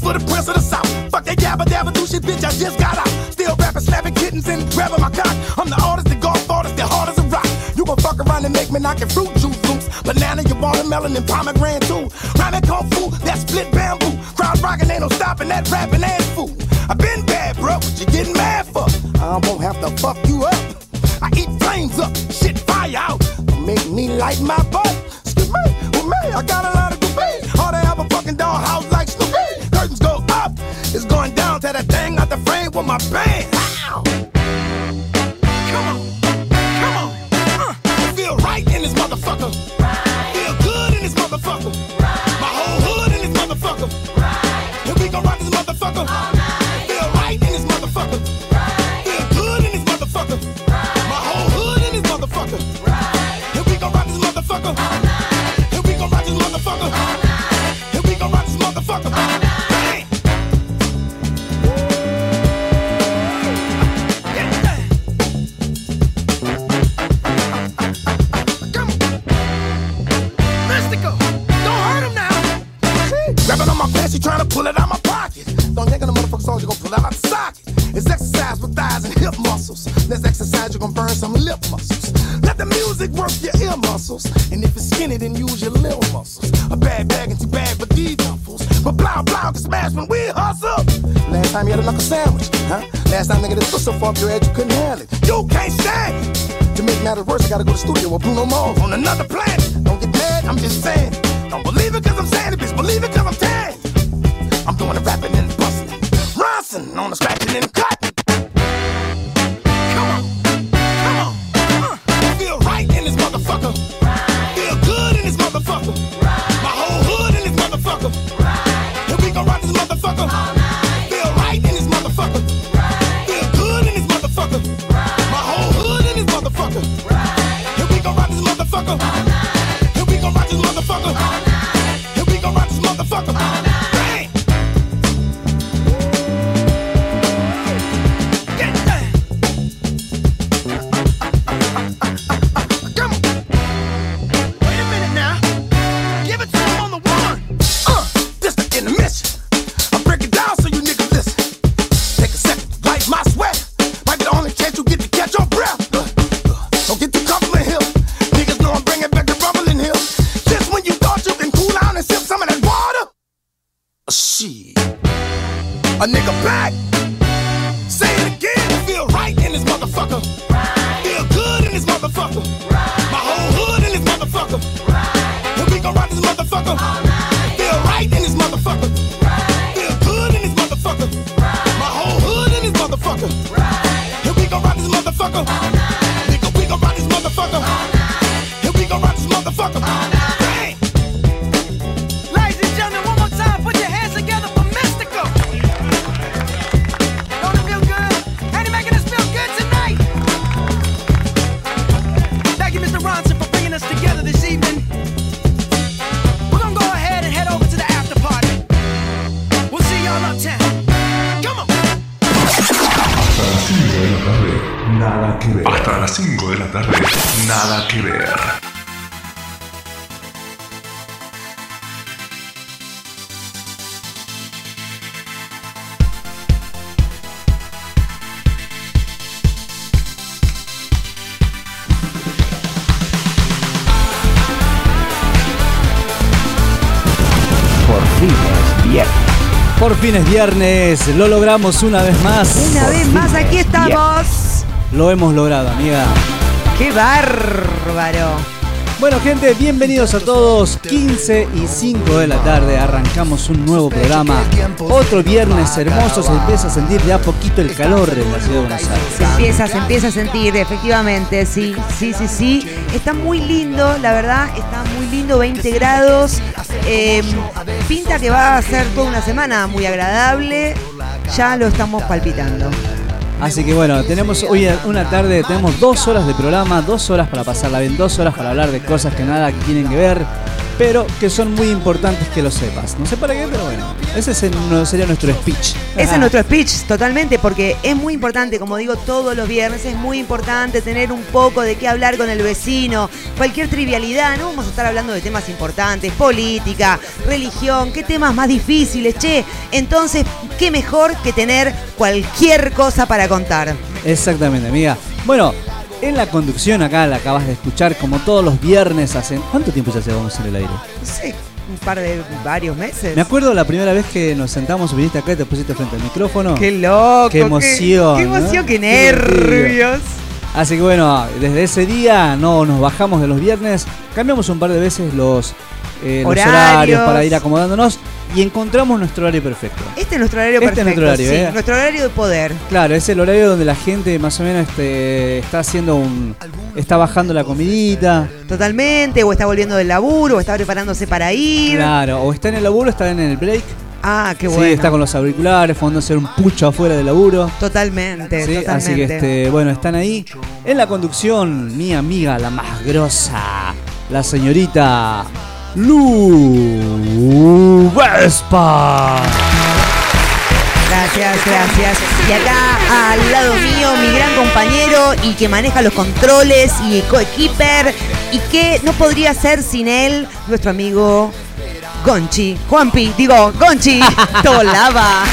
For the prince of the south. Fuck that yabba dabba do shit, bitch. I just got out. Still rapping, slapping kittens and grabbing my cock. I'm the artist, the golf artist, the hard as a rock. You gon' fuck around and make me knock your fruit juice loose. Banana, your watermelon, and pomegranate too. Rhyming kung fu, that split bamboo. Crowd rocking, ain't no stopping that rapping ass fool. I been bad, bro, what you getting mad for? I won't have to fuck you up. I eat flames up, shit fire out. Make me light my butt. Excuse me, with me, I got a lot of debate. All to have a fucking dollhouse it's going down to that thing out the frame with my band. Ow. Come on, come on. Uh, feel right in this motherfucker. Your muscles. And if it's skinny, then use your little muscles. A bad bag and two bag for these duffels. But blah blah can smash when we hustle. Last time you had a knuckle sandwich, huh? Last time nigga this was so far up your head you couldn't handle it. You can't stand. To make matters worse, I gotta go to the studio with Bruno Mars on another planet. Don't get mad, I'm just saying. Don't believe it cause I'm saying it, bitch. Believe it cause I'm you. I'm doing the rapping and busting. Ronson on the scratching and cutting. Por fin es viernes, lo logramos una vez más. Una vez más, aquí estamos. Lo hemos logrado, amiga. ¡Qué bárbaro! Bueno, gente, bienvenidos a todos. 15 y 5 de la tarde arrancamos un nuevo programa. Otro viernes hermoso, se empieza a sentir de a poquito el calor en la ciudad de Buenos Aires. Se empieza, se empieza a sentir, efectivamente, sí, sí, sí, sí. Está muy lindo, la verdad, está muy lindo, 20 grados. Eh, pinta que va a ser toda una semana muy agradable. Ya lo estamos palpitando. Así que bueno, tenemos hoy una tarde, tenemos dos horas de programa, dos horas para pasarla bien, dos horas para hablar de cosas que nada tienen que ver, pero que son muy importantes que lo sepas. No sé para qué, pero bueno. Ese es el- sería nuestro speech. Ese es nuestro speech, totalmente, porque es muy importante, como digo todos los viernes, es muy importante tener un poco de qué hablar con el vecino, cualquier trivialidad, no vamos a estar hablando de temas importantes, política, religión, qué temas más difíciles, che. Entonces, qué mejor que tener cualquier cosa para contar. Exactamente, amiga. Bueno, en la conducción acá la acabas de escuchar como todos los viernes hacen. ¿Cuánto tiempo ya llevamos en el aire? Sé, un par de varios meses. Me acuerdo la primera vez que nos sentamos, viniste acá y te pusiste frente al micrófono. Qué loco. Qué emoción, Qué, ¿no? emoción, qué, Qué nervios. Así que bueno, desde ese día no nos bajamos de los viernes, cambiamos un par de veces los, eh, los Horarios. horarios para ir acomodándonos y encontramos nuestro horario perfecto. Este es nuestro horario Este es perfecto. nuestro horario, sí, ¿eh? nuestro horario de poder. Claro, es el horario donde la gente más o menos este, está haciendo un. está bajando la comidita. Totalmente, o está volviendo del laburo, o está preparándose para ir. Claro, o está en el laburo, está en el break. Ah, qué sí, bueno. está con los auriculares, fumándose un pucho afuera del laburo. Totalmente, Sí, totalmente. así que este, bueno, están ahí. En la conducción, mi amiga, la más grosa, la señorita Lu Vespa. Gracias, gracias. Y acá al lado mío, mi gran compañero y que maneja los controles y coequiper y que no podría ser sin él, nuestro amigo Gonchi. Juanpi, digo, Gonchi Tolava.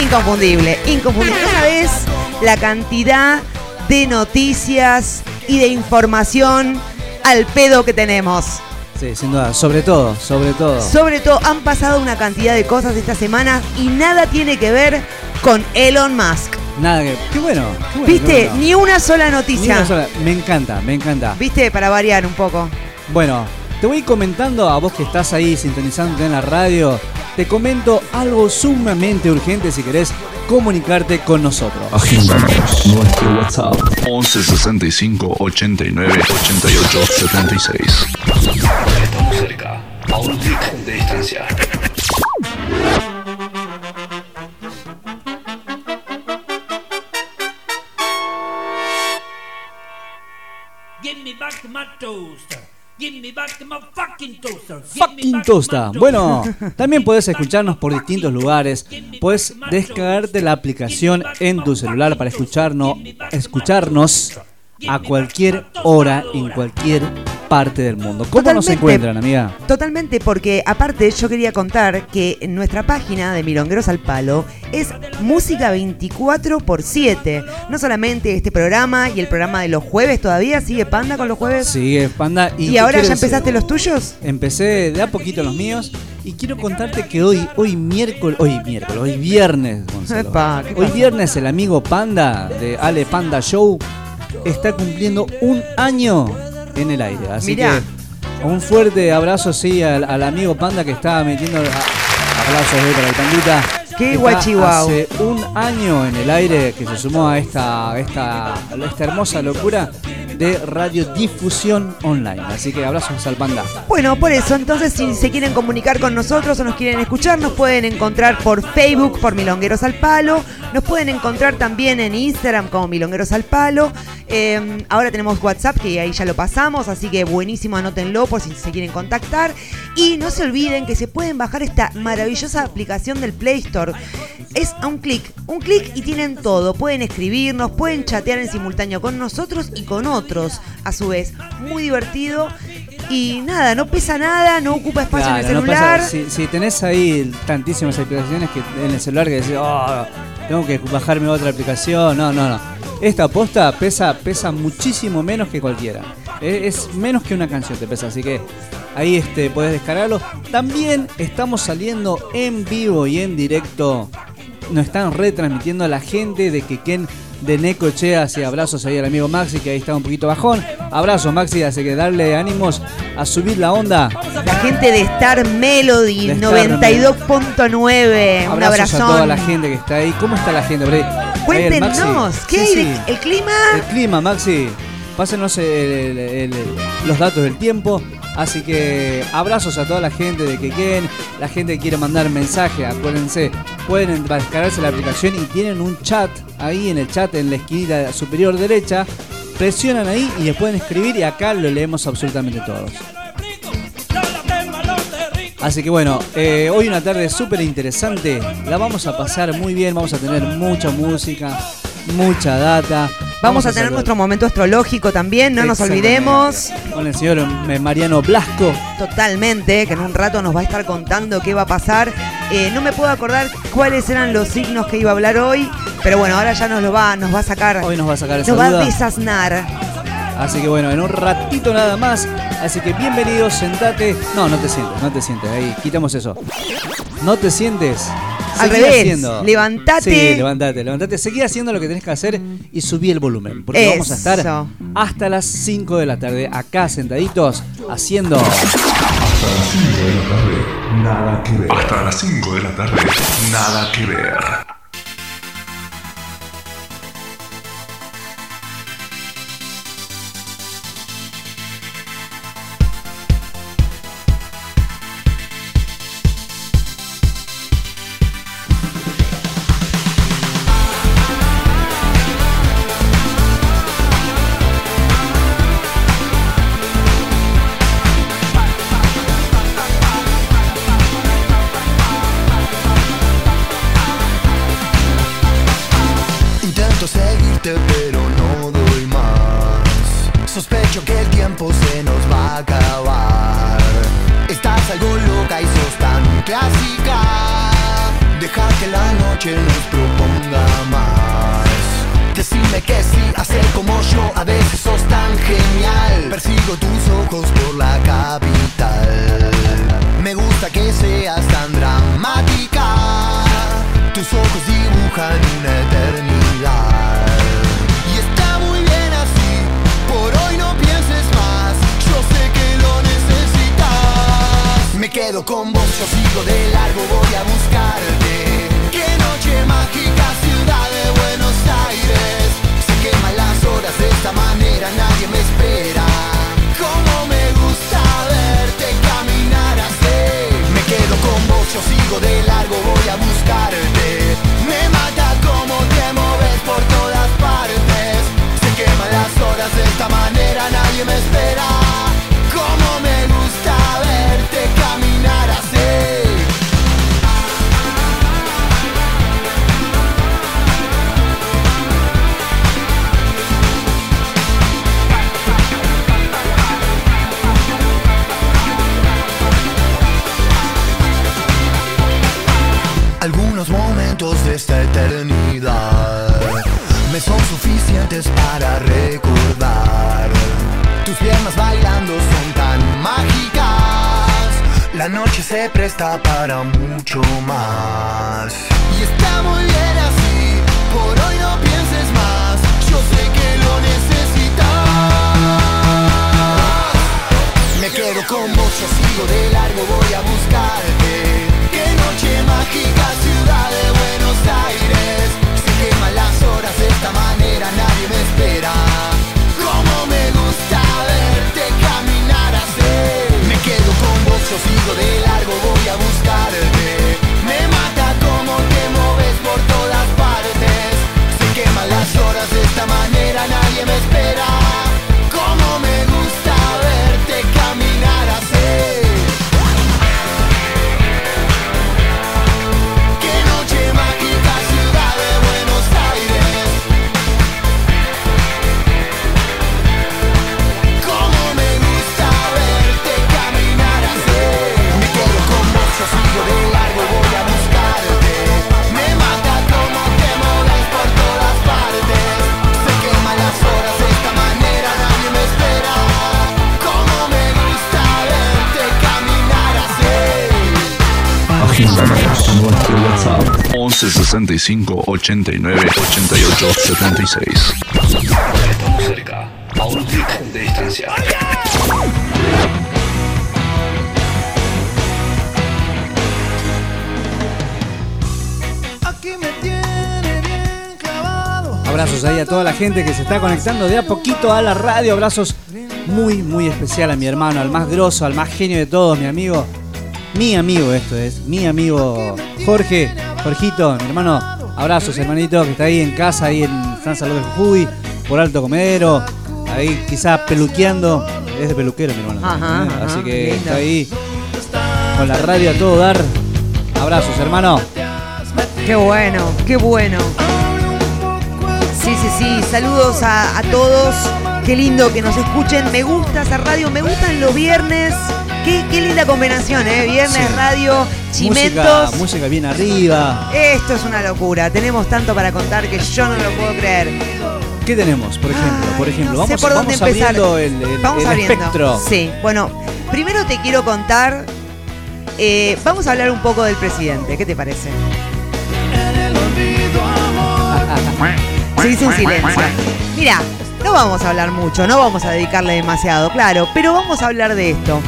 Inconfundible, inconfundible. ¿No sabes la cantidad de noticias y de información al pedo que tenemos? Sí, sin duda, sobre todo, sobre todo. Sobre todo, han pasado una cantidad de cosas esta semana y nada tiene que ver con Elon Musk. Nada que. Qué bueno. qué bueno, ¿Viste? qué bueno. Ni una sola Ni noticia. una sola- Me encanta, me encanta. ¿Viste? Para variar un poco. Bueno, te voy comentando a vos que estás ahí sintonizándote en la radio. Te comento algo sumamente urgente si querés comunicarte con nosotros. Agendamos nuestro WhatsApp 11 65 89 88 76. Estamos cerca, a un clic de distancia. Give me back my toaster. Fucking Tosta. Bueno, también podés escucharnos por distintos lugares. Puedes descargarte la aplicación en tu celular para escucharnos, escucharnos a cualquier hora en cualquier parte del mundo. ¿Cómo nos Totalmente. encuentran, amiga? Totalmente, porque aparte yo quería contar que en nuestra página de Milongueros al Palo es música 24 por 7. No solamente este programa y el programa de los jueves todavía, sigue Panda con los jueves. Sigue, Panda. ¿Y, ahora ya empezaste los tuyos? Empecé de a poquito los míos y quiero contarte que hoy, hoy miércoles, hoy miércoles, hoy viernes, Gonzalo. Epa, ¿qué hoy pasa? viernes el amigo Panda de Ale Panda Show está cumpliendo un año en el aire. Así Mirá. que un fuerte abrazo sí al, al amigo Panda que estaba metiendo a- aplausos ahí para el pandita. Qué guachihuau. Hace un año en el aire que se sumó a esta, a esta, a esta hermosa locura de radiodifusión online. Así que abrazos al Panda. Bueno, por eso, entonces si se quieren comunicar con nosotros o nos quieren escuchar, nos pueden encontrar por Facebook, por Milongueros al Palo, nos pueden encontrar también en Instagram como Milongueros al Palo. Eh, ahora tenemos WhatsApp, que ahí ya lo pasamos, así que buenísimo, anótenlo por si se quieren contactar. Y no se olviden que se pueden bajar esta maravillosa aplicación del Play Store. Es a un clic, un clic y tienen todo. Pueden escribirnos, pueden chatear en simultáneo con nosotros y con otros, a su vez. Muy divertido. Y nada, no pesa nada, no ocupa espacio en el no celular. pasa- si, si tenés ahí tantísimas aplicaciones que en el celular que decís, oh, tengo que bajarme otra aplicación. No, no, no. Esta posta pesa, pesa muchísimo menos que cualquiera. Eh, Es menos que una canción te pesa, así que ahí este, podés descargarlo. También estamos saliendo en vivo y en directo. Nos están retransmitiendo a la gente de Quequén de Necochea. Así abrazos ahí al amigo Maxi, que ahí está un poquito bajón. Abrazos Maxi, así que darle ánimos a subir la onda. La gente de Star Melody De Star 92.9. Un Abrazos abrazón. a toda la gente que está ahí. ¿Cómo está la gente? por ahí? Cuéntenos. ¿qué Sí, hay sí. el clima? El clima, Maxi. Pásenos el- el- los datos del tiempo. Así que abrazos a toda la gente de Quequén, la gente que quiere mandar mensaje, acuérdense, pueden descargarse la aplicación y tienen un chat ahí en el chat en la esquinita superior derecha. Presionan ahí y les pueden escribir y acá lo leemos absolutamente todos. Así que bueno, eh, hoy una tarde súper interesante. La vamos a pasar muy bien, vamos a tener mucha música, mucha data. Vamos a tener nuestro momento astrológico también, no nos olvidemos. Con el señor Mariano Blasco. Totalmente, que en un rato nos va a estar contando qué va a pasar. Eh, no me puedo acordar cuáles eran los signos que iba a hablar hoy, pero bueno, ahora ya nos lo va, nos va a sacar, Hoy nos va a sacar esa nos va a desasnar. Así que bueno, en un ratito nada más. Así que bienvenido, sentate. No, no te sientes, no te sientes. Ahí, quitamos eso. No te sientes. Al revés, haciendo. levantate. Sí, levantate, levantate. Seguí haciendo lo que tenés que hacer y subí el volumen. Porque vamos a estar hasta las 5 de la tarde acá sentaditos haciendo. Nada que ver. Hasta las 5 de la tarde, nada que ver. A veces sos tan genial. Persigo tus ojos por la capital. Me gusta que seas tan dramática. Tus ojos dibujan una eternidad. Y está muy bien así. Por hoy no pienses más. Yo sé que lo necesitas. Me quedo con vos, yo sigo de largo Voy a buscarte de esta manera Nadie me espera. Cómo me gusta verte caminar así. Me quedo con vos, yo sigo de largo Voy a buscarte. Me mata cómo te moves por todas partes. Se queman las horas de esta manera Nadie me espera para recordar. Tus piernas bailando son tan mágicas. La noche se presta para mucho más. Y está muy bien así. Por hoy no pienses más. Yo sé que lo necesitas. Me quedo con vos, yo sigo de largo, voy a buscarte. Qué noche mágica, ciudad de Buenos Aires. Se queman las de esta manera, nadie me espera. Cómo me gusta verte caminar así. Me quedo con vos, yo sigo de largo, voy a buscarte. Me mata cómo te moves por todas partes. Se queman las horas de esta manera, nadie me espera. WhatsApp 11 65 89 88 76. Estamos cerca, a un clic de distancia. Aquí me tiene bien clavado. Abrazos ahí a toda la gente que se está conectando de a poquito a la radio. Abrazos muy, muy especial a mi hermano, al más grosso, al más genio de todos, mi amigo. Mi amigo esto es, mi amigo Jorge, Jorgito, mi hermano. Abrazos, hermanito, que está ahí en casa, ahí en San Salvador de Jujuy, por Alto Comedero, ahí quizás peluqueando. Es de peluquero, mi hermano. Ajá, ¿eh? ajá, Así que lindo. está ahí. con la radio a todo dar. Abrazos, hermano. Qué bueno, qué bueno. Sí, sí, sí. Saludos a, a todos. Qué lindo que nos escuchen. Me gusta hacer radio, me gustan los viernes. Qué, qué linda combinación, ¿eh? Viernes, Sí. radio, chimentos. música bien arriba. Esto es una locura. Tenemos tanto para contar que yo no lo puedo creer. ¿Qué tenemos, por ejemplo? Ay, por ejemplo, no vamos, sé por dónde vamos abriendo el, el- Vamos el abriendo. espectro. Sí, bueno, primero te quiero contar. eh, vamos a hablar un poco del presidente. ¿Qué te parece? Se hizo un silencio. Mira, no vamos a hablar mucho, no vamos a dedicarle demasiado, claro, pero vamos a hablar de esto.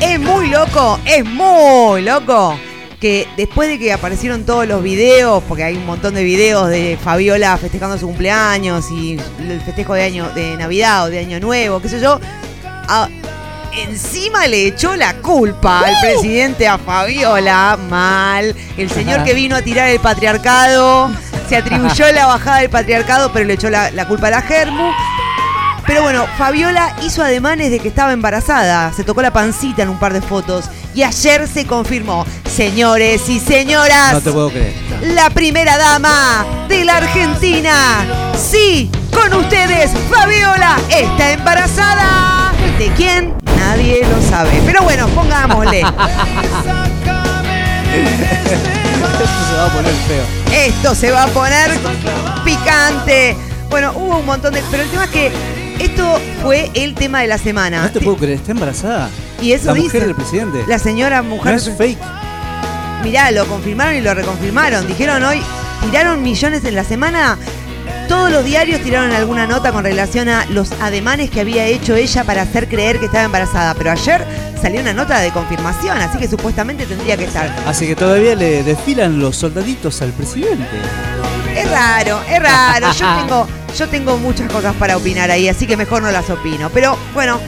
Es muy loco, es muy loco que después de que aparecieron todos los videos, porque hay un montón de videos de Fabiola festejando su cumpleaños y el festejo de año de Navidad o de Año Nuevo, qué sé yo, a- encima le echó la culpa al presidente a Fabiola, mal, el señor que vino a tirar el patriarcado, se atribuyó la bajada del patriarcado, pero le echó la, la culpa a la Germu. Pero bueno, Fabiola hizo ademanes de que estaba embarazada, se tocó la pancita en un par de fotos y ayer se confirmó. Señores y señoras, No te puedo creer. la primera dama de la Argentina. Sí, con ustedes, Fabiola está embarazada. ¿De quién? Nadie lo sabe. Pero bueno, pongámosle. Esto se va a poner feo. Esto se va a poner picante. Bueno, hubo un montón de... Pero el tema es que esto fue el tema de la semana. No te puedo creer, ¿está embarazada? Y eso la dice. mujer del presidente. La señora no mujer... es fake. Mirá, lo confirmaron y lo reconfirmaron. Dijeron hoy, tiraron millones en la semana. Todos los diarios tiraron alguna nota con relación a los ademanes que había hecho ella para hacer creer que estaba embarazada. Pero ayer salió una nota de confirmación, así que supuestamente tendría que estar. Así que todavía le desfilan los soldaditos al presidente. Es raro, es raro. Yo tengo, yo tengo muchas cosas para opinar ahí, así que mejor no las opino. Pero bueno,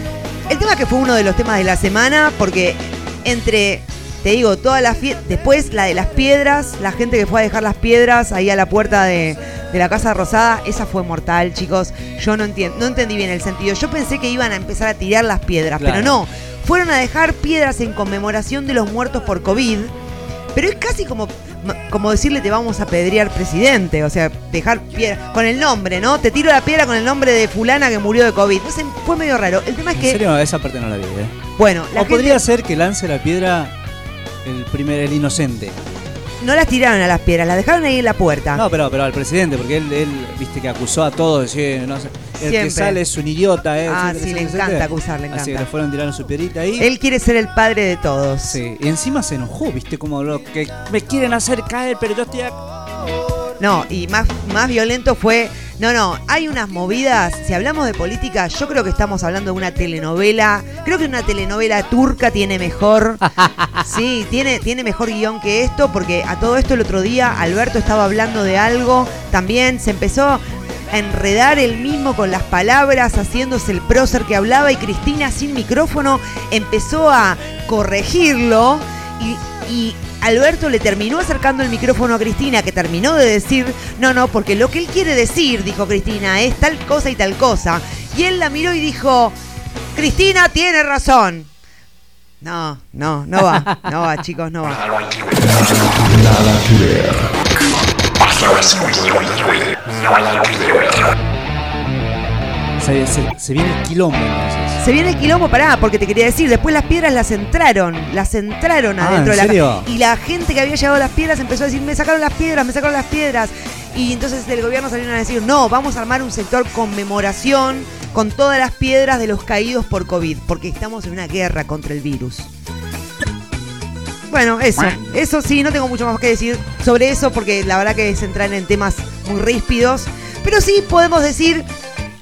el tema que fue uno de los temas de la semana, porque entre, te digo, todas las fiestas, después la de las piedras, la gente que fue a dejar las piedras ahí a la puerta de, de la Casa Rosada, esa fue mortal, chicos. Yo no, entiendo, no entendí bien el sentido. Yo pensé que iban a empezar a tirar las piedras, Claro. pero no. Fueron a dejar piedras en conmemoración de los muertos por COVID. Pero es casi como, como decirle te vamos a pedrear presidente. O sea, dejar piedra con el nombre, ¿no? Te tiro la piedra con el nombre de fulana que murió de COVID. No sé, fue medio raro. El tema es En que, serio, esa parte no la vi, ¿eh? bueno, la o gente podría ser que lance la piedra el primer, el inocente. no las tiraron a las piedras, las dejaron ahí en la puerta. No, pero, pero al presidente, porque él, él, viste que acusó a todos, decía, no sé, el Siempre. que sale es un idiota, ¿eh? Ah, sí, le encanta inocente. acusar, le Así que encanta. le fueron tirando su piedrita ahí. Él quiere ser el padre de todos. Sí, y encima se enojó, viste, como lo que me quieren hacer caer, pero yo estoy acá. No, y más, más violento fue. No, no, hay unas movidas. Si hablamos de política, yo creo que estamos hablando de una telenovela. Creo que una telenovela turca tiene mejor. Sí, tiene, tiene mejor guion que esto, porque a todo esto el otro día Alberto estaba hablando de algo. También se empezó a enredar él mismo con las palabras, haciéndose el prócer que hablaba, y Cristina sin micrófono empezó a corregirlo. Y, y Alberto le terminó acercando el micrófono a Cristina, que terminó de decir, no, no, porque lo que él quiere decir, dijo Cristina, es tal cosa y tal cosa. Y él la miró y dijo, Cristina tiene razón. No, no, no va, no va, chicos, no va. Nada que ver. Hasta las 5 de la tarde. Nada que ver. Se, se- se viene el quilombo. Se viene el quilombo, pará, porque te quería decir, después las piedras las entraron, las entraron Ah, adentro ¿en de la serio? Y la gente que había llevado las piedras empezó a decir, me sacaron las piedras, me sacaron las piedras. Y entonces del gobierno salieron a decir, no, vamos a armar un sector conmemoración con todas las piedras de los caídos por COVID, porque estamos en una guerra contra el virus. Bueno, eso, eso sí, no tengo mucho más que decir sobre eso, porque la verdad que es entrar en temas muy ríspidos. Pero sí podemos decir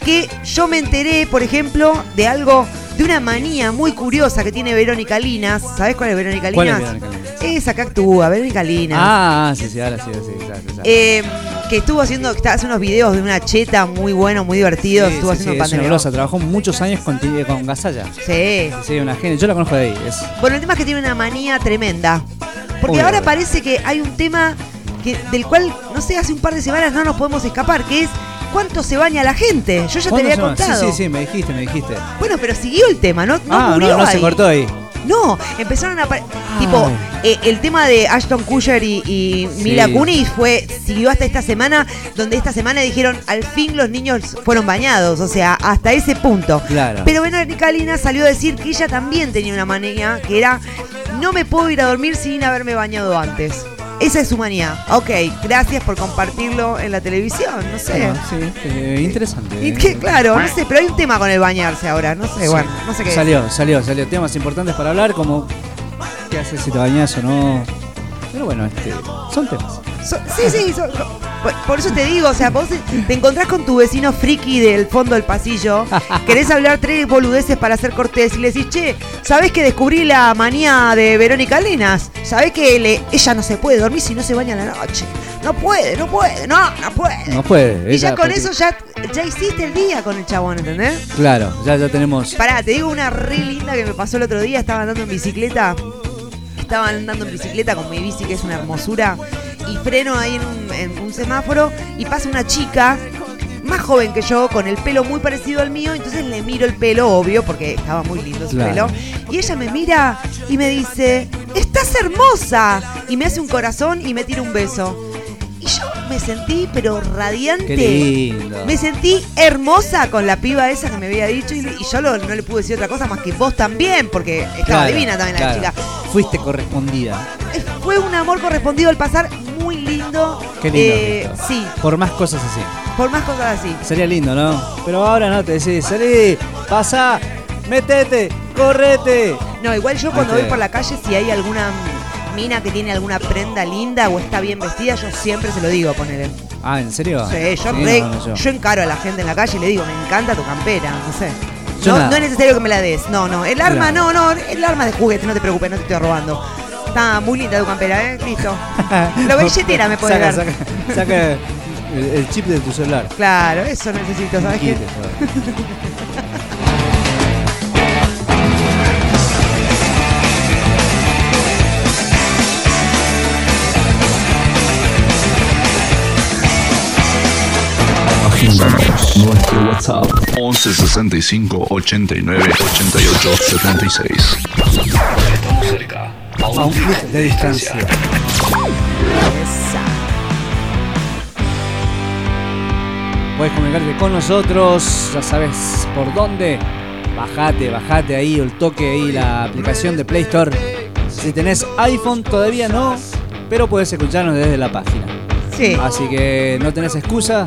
que yo me enteré, por ejemplo, de algo, de una manía muy curiosa que tiene Verónica Linas. ¿Sabés cuál es Verónica ¿Cuál es Linas? Verónica Linas? Esa que actúa, Verónica Linas. Ah, sí, sí, ahora sí, sí, exacto, exacto. Eh, que estuvo haciendo, que hace unos videos de una cheta muy bueno, muy divertido. Sí, estuvo sí, haciendo sí, es pandemia. grosa, trabajó muchos años con, con Gasalla. Sí. Sí, una genia. Yo la conozco de ahí. Es, Bueno, el tema es que tiene una manía tremenda. Porque Uy, ahora parece que hay un tema que, del cual, no sé, hace un par de semanas no nos podemos escapar, que es cuánto se baña la gente. Yo ya te ¿Cuándo había contado. Sí, sí, sí, me dijiste, me dijiste. Bueno, pero siguió el tema, ¿no? No ah, murió no, no ahí. se cortó ahí. No, empezaron a tipo eh, el tema de Ashton Kutcher y, y Mila Sí. Kunis fue siguió hasta esta semana, donde esta semana dijeron al fin los niños fueron bañados, o sea, hasta ese punto. Claro. Pero Verónica Lina salió a decir que ella también tenía una manía que era no me puedo ir a dormir sin haberme bañado antes. Esa es su manía. Ok, gracias por compartirlo en la televisión, no sé. Bueno, sí, eh, interesante. Y que, claro, no sé, pero hay un tema con el bañarse ahora, no sé, Sí. bueno, no sé qué. Salió, salió, salió. Temas importantes para hablar, como qué haces si te bañas o no. Pero bueno, este, son temas. So- sí, sí, so- so- por, por eso te digo, o sea, vos te encontrás con tu vecino friki del fondo del pasillo, querés hablar tres boludeces para hacer cortés y le decís, che, ¿sabés que descubrí la manía de Verónica Linas? ¿Sabés que le- ella no se puede dormir si no se baña la noche? No puede, no puede, no, no puede. No puede. y ya con eso ya, ya hiciste el día con el chabón, ¿entendés? Claro, ya, ya tenemos. Pará, te digo una re linda que me pasó el otro día. Estaba andando en bicicleta. Estaba andando en bicicleta con mi bici, que es una hermosura. Y freno ahí en un, en un semáforo. Y pasa una chica, más joven que yo, con el pelo muy parecido al mío. Entonces le miro el pelo, obvio, porque estaba muy lindo su Claro. pelo. Y ella me mira y me dice: ¡Estás hermosa! Y me hace un corazón y me tira un beso. Y yo me sentí, pero radiante. Qué lindo. Me sentí hermosa con la piba esa que me había dicho y, y yo lo- no le pude decir otra cosa más que vos también, porque estaba Claro, divina también la chica. Fuiste correspondida. Eh, Fue un amor correspondido al pasar lindo. Qué lindo. Eh, sí, Por más cosas así. por más cosas así. Sería lindo, ¿no? Pero ahora no, te decís, salí, pasa, metete, correte. No, igual yo cuando voy por la calle, si hay alguna mina que tiene alguna prenda linda o está bien vestida, yo siempre se lo digo, ponele. Ah, ¿en serio? Sí, yo, Sí, re- no, no, yo. yo encaro a la gente en la calle y le digo, me encanta tu campera, no sé. No, no es necesario que me la des. No, no. El arma, Claro. no, no. El arma de juguete, no te preocupes, no te estoy robando. Está muy linda tu campera, ¿eh? Listo. La billetera me puede saca, dar. saca, saca el, el chip de tu celular. Claro, eso necesito, ¿sabes qué? Nuestro WhatsApp 11 65 89 88 76. Estamos cerca. A un clic de distancia. Puedes comunicarte con nosotros, ya sabes por dónde. Bajate, bajate ahí el toque ahí la aplicación de Play Store. Si tenés iPhone todavía no, pero puedes escucharnos desde la página. Sí. Así que no tenés excusa.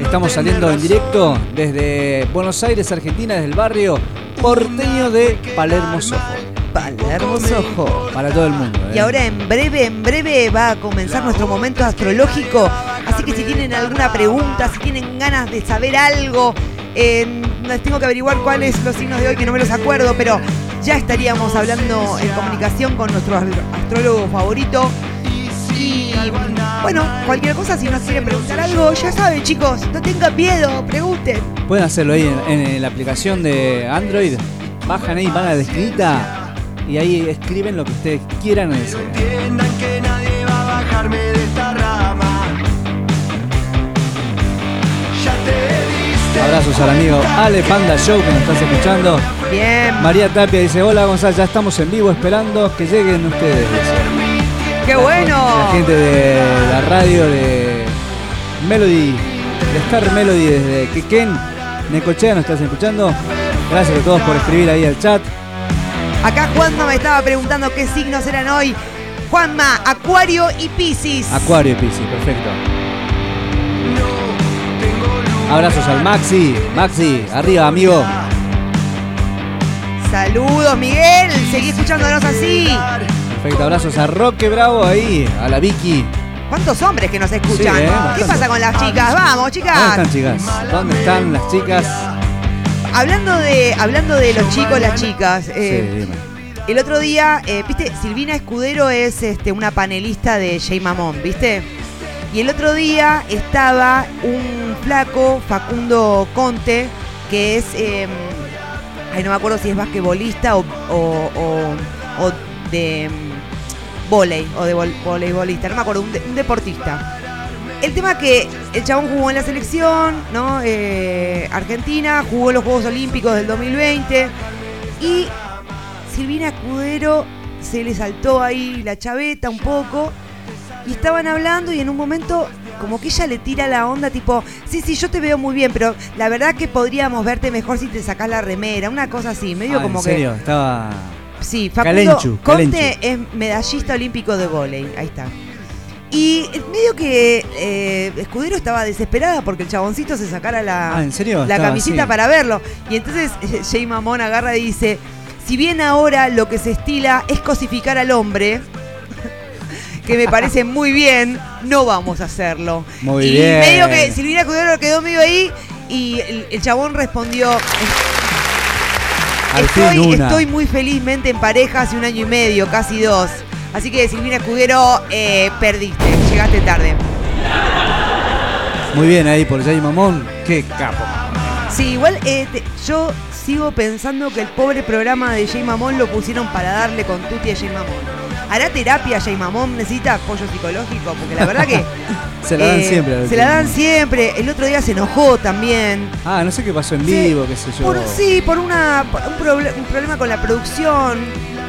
Estamos saliendo en directo desde Buenos Aires, Argentina, desde el barrio porteño de Palermo Soho. Palermo Sojo. Para todo el mundo. Y ¿eh? ahora en breve, en breve va a comenzar nuestro momento astrológico. Así que si tienen alguna pregunta, si tienen ganas de saber algo, eh, les tengo que averiguar cuáles los signos de hoy, que no me los acuerdo, pero ya estaríamos hablando en comunicación con nuestro ast- astrólogo favorito. Y bueno, cualquier cosa, si nos quieren preguntar algo, ya saben chicos, no tengan miedo, pregunten. Pueden hacerlo ahí en, en la aplicación de Android. Bajan ahí, van a la esquinita y ahí escriben lo que ustedes quieran. en ese- Entiendan que nadie va a bajarme de esta rama. Ya te diste Abrazos al amigo Ale Panda Show que nos estás escuchando. Bien, María Tapia dice, hola Gonzalo, ya estamos en vivo esperando que lleguen ustedes. dice. qué bueno. La gente de la radio de Melody, de Star Melody desde Quequén, Necochea, nos estás escuchando. Gracias a todos por escribir ahí al chat. Acá Juanma me estaba preguntando qué signos eran hoy. Juanma, Acuario y Piscis. Acuario y Piscis, perfecto. Abrazos al Maxi. Maxi, arriba, amigo. Saludos, Miguel. Seguí escuchándonos así. Perfecto, abrazos a Roque Bravo ahí, a la Vicky. ¿Cuántos hombres que nos escuchan? Sí, ¿eh? ¿Qué pasa con las chicas? Vamos, ¿Dónde chicas. están, chicas? ¿Dónde están las chicas? Hablando de, hablando de los chicos, las chicas. Eh, el otro día, eh, viste, Silvina Escudero es este, una panelista de Jay Mamón, ¿viste? Y el otro día estaba un flaco, Facundo Conte, que es, eh, ay, no me acuerdo si es basquetbolista o, o, o- o de mm, volei, o de vol- voleibolista, no me acuerdo, un, de- un deportista. El tema que el chabón jugó en la selección, ¿no? Eh, Argentina, jugó en los Juegos Olímpicos del 2020 y Silvina Escudero se le saltó ahí la chaveta un poco y estaban hablando y en un momento como que ella le tira la onda tipo, sí, sí, yo te veo muy bien, pero la verdad que podríamos verte mejor si te sacás la remera, una cosa así, medio Ah, como ¿En que... serio? Estaba. Sí, Facundo Calenchu, Conte Calenchu. es medallista olímpico de vóley, ahí está. Y medio que eh, Escudero estaba desesperada porque el chaboncito se sacara la, Ah, ¿en serio? la Estaba camisita así. para verlo. Y entonces eh, Jay Mamón agarra y dice, si bien ahora lo que se estila es cosificar al hombre, que me parece muy bien, no vamos a hacerlo. Muy y bien. medio que Silvina Escudero quedó medio ahí y el, el chabón respondió, Estoy, estoy muy felizmente en pareja hace un año y medio, casi dos. Así que Silvina Escudero, eh, perdiste, llegaste tarde. Muy bien ahí por Jay Mamón. Qué capo. Sí, igual eh, te- yo sigo pensando que el pobre programa de Jay Mamón lo pusieron para darle con tuti a Jay Mamón. ¿Hará terapia Jay Mamón? ¿Necesita apoyo psicológico? Porque la verdad que... Se la dan eh, siempre. Se la dan siempre. El otro día se enojó también. Ah, no sé qué pasó en Sí, vivo, qué sé yo. Por, sí, por una, por un, proble- un problema con la producción.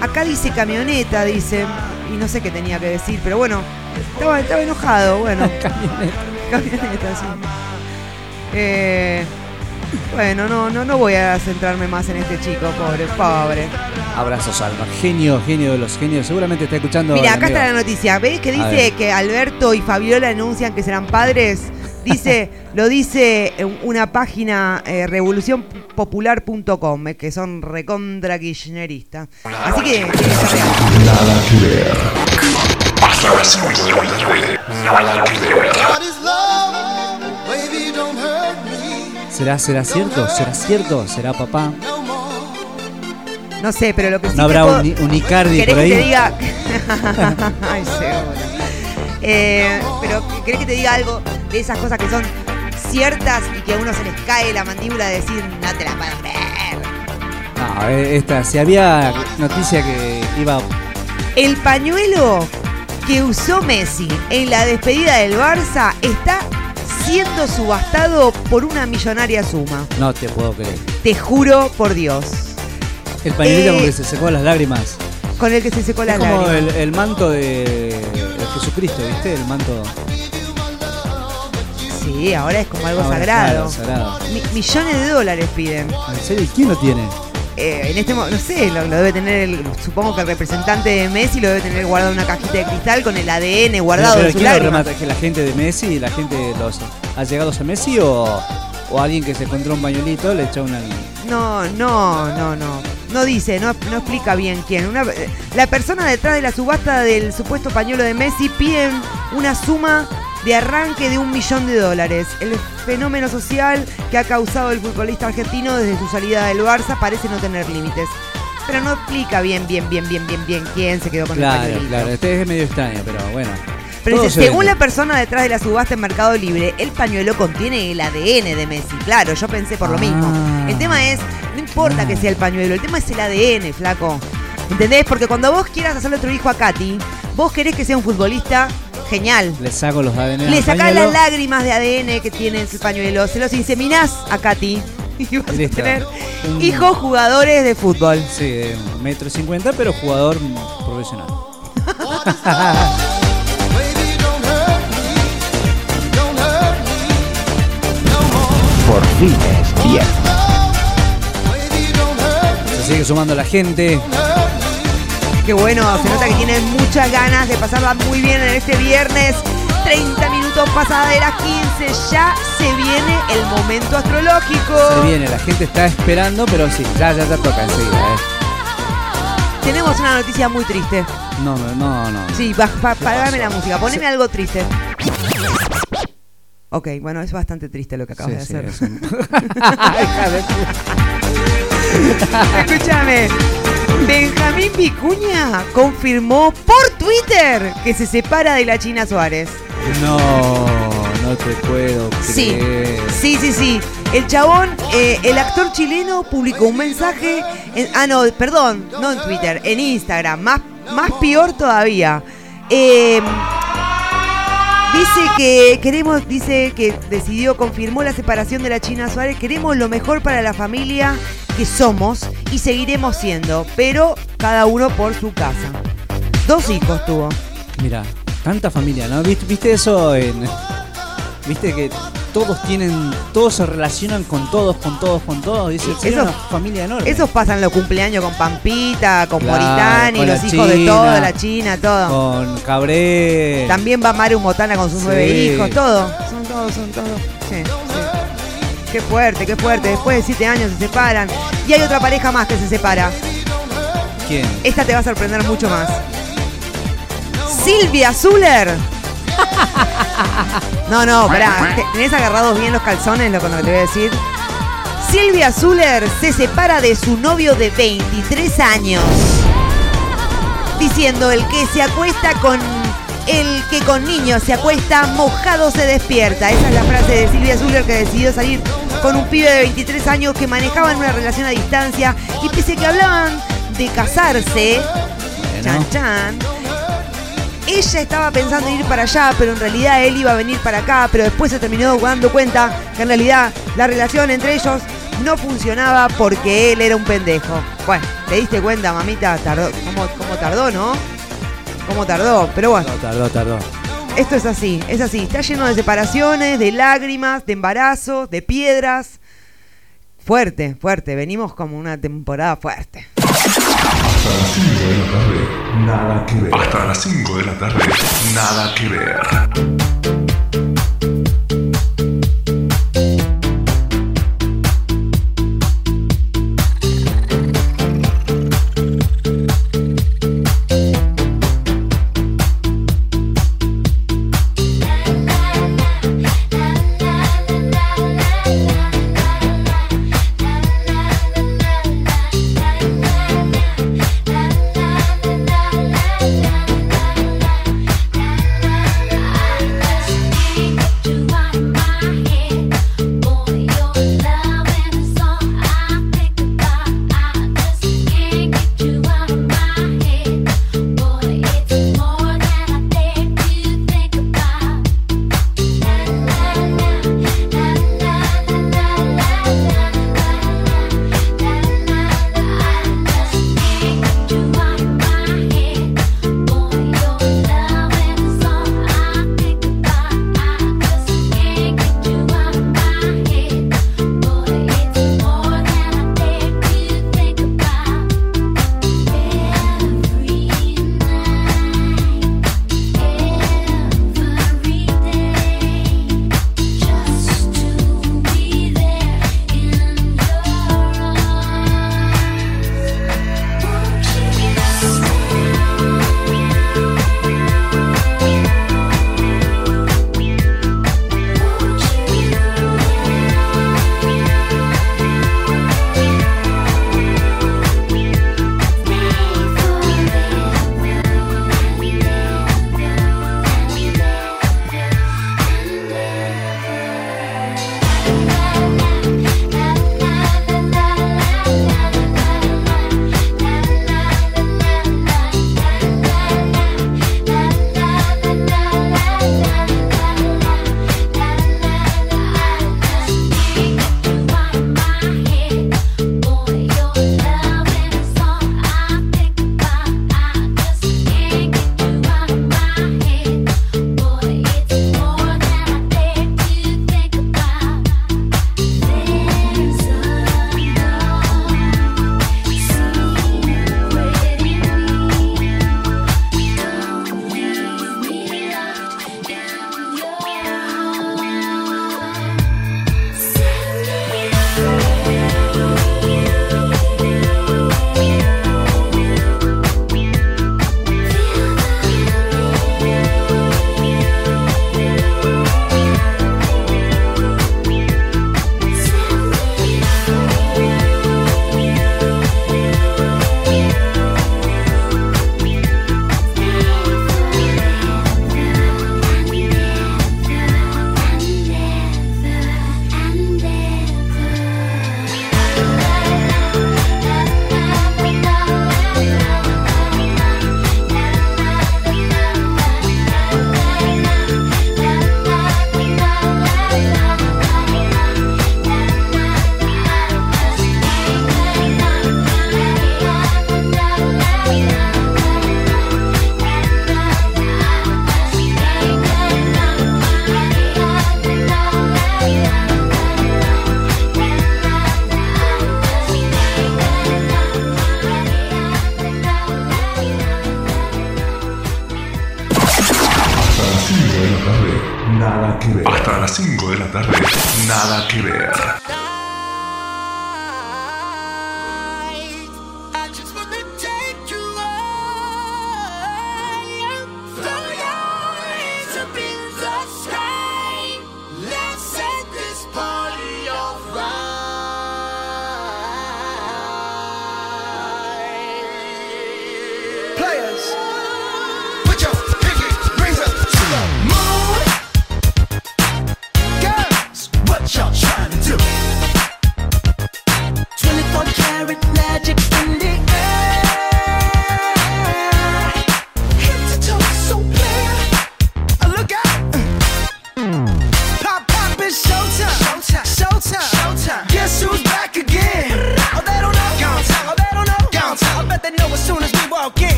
Acá dice camioneta, dice. Y no sé qué tenía que decir, pero bueno, estaba, estaba enojado, bueno. Camioneta. camioneta, sí. Eh, bueno, no, no, no voy a centrarme más en este chico, pobre, pobre. Abrazos, Alma. Genio, genio de los genios. Seguramente está escuchando. Mira, acá amigo. está la noticia. ¿Ves que dice que Alberto y Fabiola anuncian que serán padres? Dice, lo dice una página eh, revolucionpopular.com, eh, que son recontra kirchneristas. Así que. Nada que ver. Hasta las 5 de la tarde. Nada que ver. What is love? Baby, don't hurt me ¿Será, será cierto? ¿Será cierto? ¿Será papá? no more. No sé, pero lo que sí ¿No habrá puedo- un, un Icardi ¿Querés por que te ahí? diga? Ay, seguro. Eh, pero ¿querés que te diga algo de esas cosas que son ciertas y que a uno se les cae la mandíbula de decir no te la puedo creer? No, eh, esta, si había noticia que iba. El pañuelo que usó Messi en la despedida del Barça está siendo subastado por una millonaria suma. No te puedo creer. Te juro por Dios. El pañuelito Eh, con que se secó las lágrimas. Con el que se secó la Es como el, el manto de, de Jesucristo, ¿viste? El manto. Sí, ahora es como algo Ahora, sagrado. claro, sagrado. Mi- millones de dólares piden. ¿En serio? ¿Y quién lo tiene? Eh, en este no sé, lo, lo debe tener, el- supongo que el representante de Messi lo debe tener guardado en una cajita de cristal con el ADN guardado Pero, en su ¿quién lo lágrima. remata? ¿Que la gente de Messi? ¿La gente de los allegados a Messi? ¿O, o alguien que se encontró un pañuelito le echó una. No, no, no, no. No dice, no, no explica bien quién. Una- eh, la persona detrás de la subasta del supuesto pañuelo de Messi piden una suma de arranque de un millón de dólares. El fenómeno social que ha causado el futbolista argentino desde su salida del Barça parece no tener límites. Pero no explica bien, bien, bien, bien, bien, bien quién se quedó con el Claro, pañuelito. claro. Este es medio extraño, pero bueno. Pero Todo dice, se según vende. la persona detrás de la subasta en Mercado Libre, el pañuelo contiene el ADN de Messi. Claro, yo pensé por lo Ah. mismo. El tema es, no importa que sea el pañuelo, el tema es el ADN, flaco. ¿Entendés? Porque cuando vos quieras hacerle otro hijo a Katy, vos querés que sea un futbolista genial. Le saco los ADN. Le sacás las lágrimas de ADN que tiene ese pañuelo, se los inseminás a Katy y vas a tener Un- hijos jugadores de fútbol. Sí, de un metro cincuenta, pero jugador profesional. Por fin es viernes. Se sigue sumando la gente. Qué bueno, se nota que tienen muchas ganas de pasarla muy bien en este viernes. 30 minutos pasada de las 15, ya se viene el momento astrológico. Se viene, la gente está esperando, pero sí, ya, ya, ya toca enseguida, ¿eh? Tenemos una noticia muy triste. No, no, no, no. Sí, pa, pa- pagame la música, poneme algo triste. Ok, bueno, es bastante triste lo que acabas Sí, de sí, hacer. Escúchame. Benjamín Vicuña confirmó por Twitter que se separa de la China Suárez. No, no te puedo Sí, creer. sí, sí, sí. El chabón, eh, el actor chileno publicó un mensaje, en- ah no, perdón, no en Twitter, en Instagram, más, más peor todavía. Eh, dice que queremos, dice que decidió, confirmó la separación de la China Suárez, queremos lo mejor para la familia que somos y seguiremos siendo, pero cada uno por su casa. Dos hijos tuvo. Mira, tanta familia, ¿no? ¿Viste, viste eso en. Viste que todos tienen. Todos se relacionan con todos, con todos, con todos. Dice, Esos- una familia enorme. Esos pasan los cumpleaños con Pampita, con Claro, Moritani, con los hijos de todo, la China, todo. Con Cabré. También va Maru Motana con sus Sí. nueve hijos, todo. Son todos, son todos. Sí. Qué fuerte, qué fuerte. Después de siete años se separan. Y hay otra pareja más que se separa. ¿Quién? Esta te va a sorprender mucho más. Silvia Zuller. No, no, pará. Te- ¿Tenés agarrados bien los calzones lo con lo que te voy a decir? Silvia Zuller se separa de su novio de 23 años. Diciendo el que se acuesta con. El que con niños se acuesta, mojado se despierta. Esa es la frase de Silvia Zuller que decidió salir con un pibe de 23 años que manejaban una relación a distancia. Y pese a que hablaban de casarse, chan chan, ella estaba pensando en ir para allá, pero en realidad él iba a venir para acá, pero después se terminó dando cuenta que en realidad la relación entre ellos no funcionaba porque él era un pendejo. Bueno, ¿te diste cuenta, mamita? Tardó, ¿cómo, cómo tardó, no? ¿Cómo tardó? Pero bueno, Tardó, tardó. esto es así, es así. Está lleno de separaciones, de lágrimas, de embarazos, de piedras. Fuerte, fuerte. Venimos como una temporada fuerte. Nada que ver. Hasta las 5 de la tarde, nada que ver.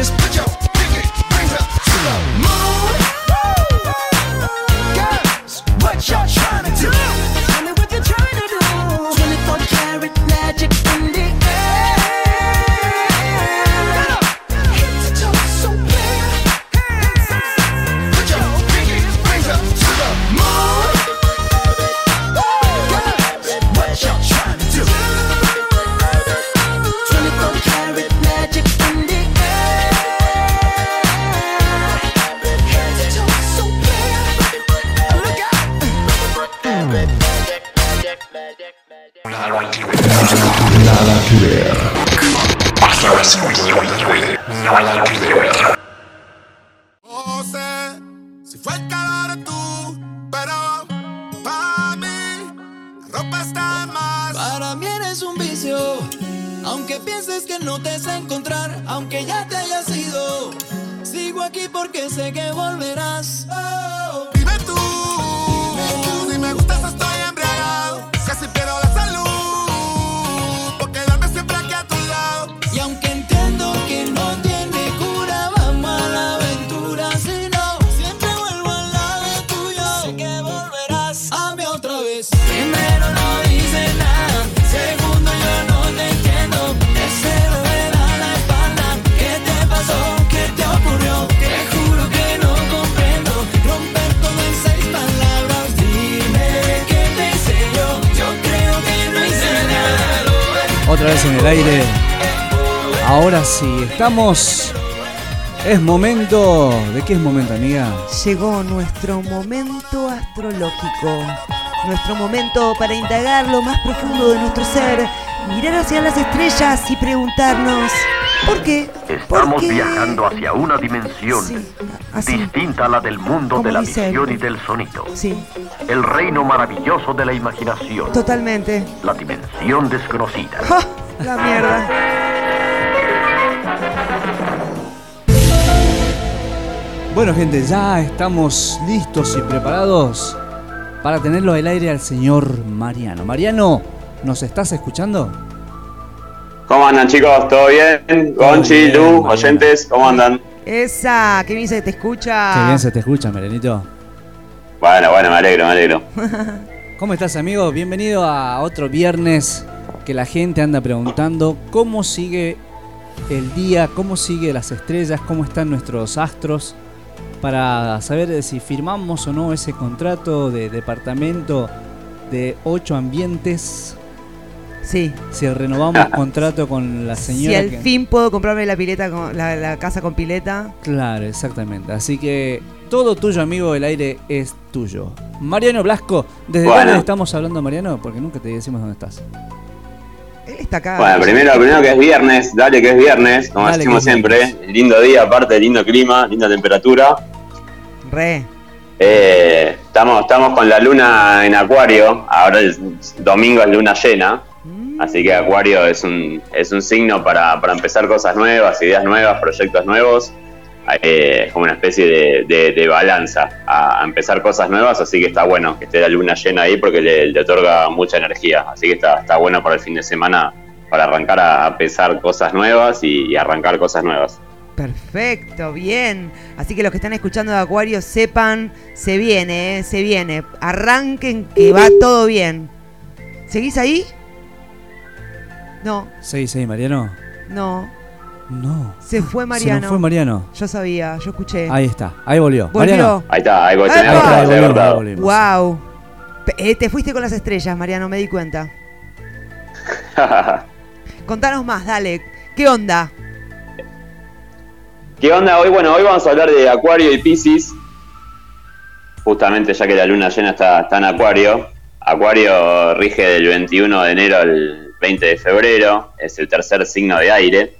Just Put your qué es momento, amiga? Llegó nuestro momento astrológico. nuestro momento para indagar lo más profundo de nuestro ser, mirar hacia las estrellas y preguntarnos, ¿por qué? ¿Por Estamos qué? viajando hacia una dimensión Sí, distinta a la del mundo de la dice visión y del sonido. Sí, El reino maravilloso de la imaginación. totalmente. La dimensión desconocida. ¡Ja! La mierda. Bueno, gente, ya estamos listos y preparados para tenerlo al aire al señor Mariano. Mariano, ¿nos estás escuchando? ¿Cómo andan chicos? ¿Todo bien? Gonchi, Lu, Mariano. oyentes, ¿cómo andan? Esa, qué bien se te escucha. Qué bien se te escucha, Marianito. Bueno, bueno, me alegro, me alegro. ¿Cómo estás, amigo? Bienvenido a otro viernes que la gente anda preguntando cómo sigue el día, cómo sigue las estrellas, cómo están nuestros astros, para saber si firmamos o no ese contrato de departamento de ocho ambientes. Sí. Si renovamos contrato con la Si señora. al que- fin puedo comprarme la pileta con la, la casa con pileta. Claro, exactamente. Así que todo tuyo, amigo, el aire es tuyo. Mariano Blasco, ¿desde Bueno. dónde estamos hablando, Mariano? Porque nunca te decimos dónde estás. Él está acá. Bueno, primero, primero que es viernes, dale que es viernes, como Dale decimos siempre. Lindo día, aparte, lindo clima, linda temperatura. Re. Eh, estamos, estamos con la luna en acuario, ahora el domingo es luna llena, así que acuario es un, es un signo para, para empezar cosas nuevas, ideas nuevas, proyectos nuevos, eh, es como una especie de, de- de balanza a, a empezar cosas nuevas, así que está bueno que esté la luna llena ahí porque le, le otorga mucha energía, así que está, está bueno para el fin de semana para arrancar a, a pensar cosas nuevas y- y arrancar cosas nuevas. Perfecto, bien. Así que los que están escuchando de Acuario sepan, se viene, eh, se viene. Arranquen que va todo bien. ¿Seguís ahí? No, Sí, sí, Mariano. no. No. Se fue Se Mariano. nos fue Mariano. Yo sabía, yo escuché. Ahí está, ahí volvió. Volvió. Mariano. Ahí está, ahí tenés Ahí ahí ahí volvimos. Wow. Eh, te fuiste con las estrellas, Mariano, me di cuenta. Contanos más, dale. ¿Qué onda? ¿Qué onda hoy? Bueno, hoy vamos a hablar de Acuario y Pisces. Justamente ya que la luna llena está, está en Acuario. Acuario rige del 21 de enero al 20 de febrero. Es el tercer signo de aire.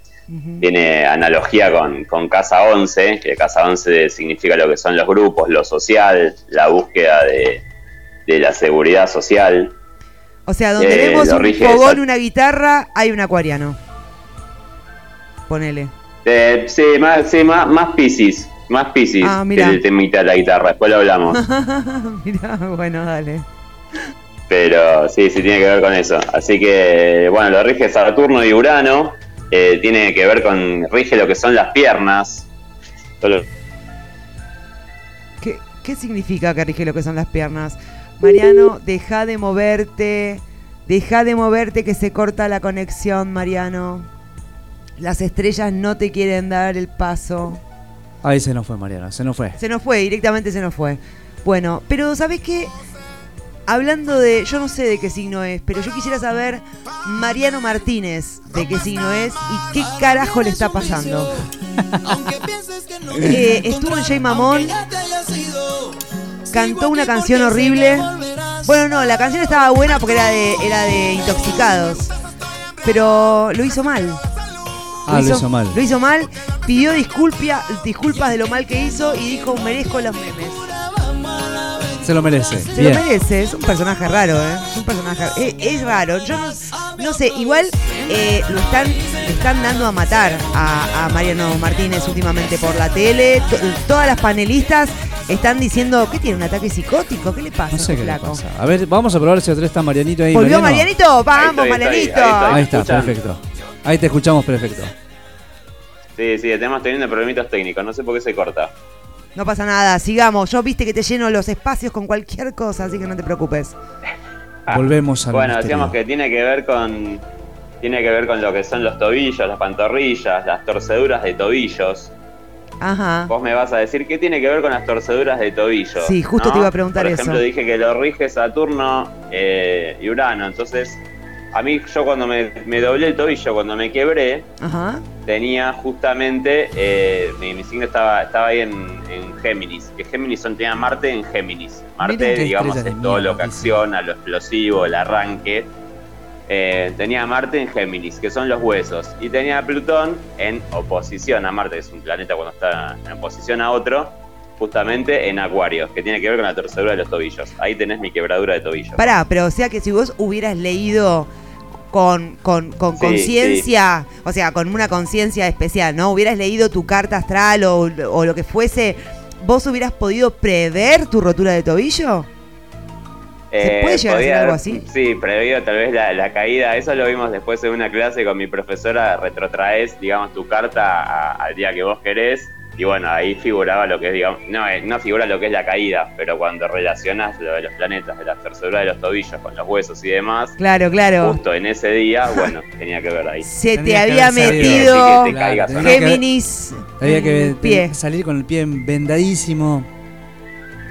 Tiene analogía con, con Casa 11, que Casa 11 significa lo que son los grupos, lo social, la búsqueda de, de la seguridad social. O sea, donde Eh, vemos un rige fogón, esa- una guitarra, hay un acuariano. Ponele. Eh, sí, más, sí, más, más Pisces. Más Pisces Ah, que el temita de la guitarra. Después lo hablamos. Mirá, bueno, dale. Pero sí, sí tiene que ver con eso. Así que, bueno, lo rige Saturno y Urano. Eh, tiene que ver con, rige lo que son las piernas. Solo- ¿Qué, qué significa que rige lo que son las piernas? Mariano, deja de moverte. Deja de moverte que se corta la conexión, Mariano. Las estrellas no te quieren dar el paso. Ahí se nos fue, Mariano, se nos fue. Se nos fue, directamente se nos fue. Bueno, pero ¿sabes qué? Hablando de, yo no sé de qué signo es, pero yo quisiera saber Mariano Martínez de qué signo es y qué carajo le está pasando. Eh, estuvo en Jay Mamón, cantó una canción horrible. Bueno, no, la canción estaba buena porque era de, era de intoxicados, pero lo hizo mal. Ah, lo hizo mal. Lo hizo mal, pidió disculpia, disculpas de lo mal que hizo y dijo merezco los memes. Se lo merece. Se Bien. lo merece, es un personaje raro, ¿eh? Es un personaje es, es raro. Yo no, no sé, igual eh, lo están, le están dando a matar a, a Mariano Martínez últimamente por la tele. To- todas las panelistas están diciendo que tiene un ataque psicótico. ¿Qué le pasa? No sé a qué este le pasa. A ver, vamos a probar si otra vez está Marianito ahí. ¿Volvió Mariano. Marianito? Vamos, Ahí Marianito. ahí está, perfecto. Ahí te escuchamos perfecto. Sí, sí, tenemos teniendo problemitas técnicos. No sé por qué se corta. No pasa nada, sigamos. Yo viste que te lleno los espacios con cualquier cosa, así que no te preocupes. Volvemos al Bueno, misterio. decíamos que tiene que ver con tiene que ver con lo que son los tobillos, las pantorrillas, las torceduras de tobillos. Ajá. Vos me vas a decir qué tiene que ver con las torceduras de tobillos. Sí, justo ¿no? te iba a preguntar Por eso. ejemplo, dije que lo rige Saturno eh, y Urano, entonces a mí yo cuando me, me doblé el tobillo, cuando me quebré, Ajá. tenía justamente, eh, mi, mi signo estaba, estaba ahí en, en Géminis, que Géminis son, tenía Marte en Géminis. Marte, digamos, es todo mierda, lo que acciona, lo explosivo, el arranque. Eh, tenía Marte en Géminis, que son los huesos, y tenía Plutón en oposición a Marte, que es un planeta cuando está en oposición a otro, justamente en Acuario, que tiene que ver con la torcedura de los tobillos. Ahí tenés mi quebradura de tobillo. Pará, pero o sea que si vos hubieras leído con con con Sí, conciencia, o sea, con una conciencia especial, ¿no? Hubieras leído tu carta astral o, o lo que fuese, ¿vos hubieras podido prever tu rotura de tobillo? ¿Se puede llegar a hacer algo así? Sí, previó tal vez la, la caída. Eso lo vimos después en una clase con mi profesora. Retrotraes, digamos, tu carta a- al día que vos querés. Y bueno, ahí figuraba lo que es, digamos, no, eh, no figura lo que es la caída, pero cuando relacionas lo de los planetas, de la torcedura de los tobillos con los huesos y demás, Claro, claro. justo en ese día, bueno, tenía que ver ahí. Se te había metido Sí, que te caigas, Claro, tenía que- Géminis Había que pie. salir con el pie vendadísimo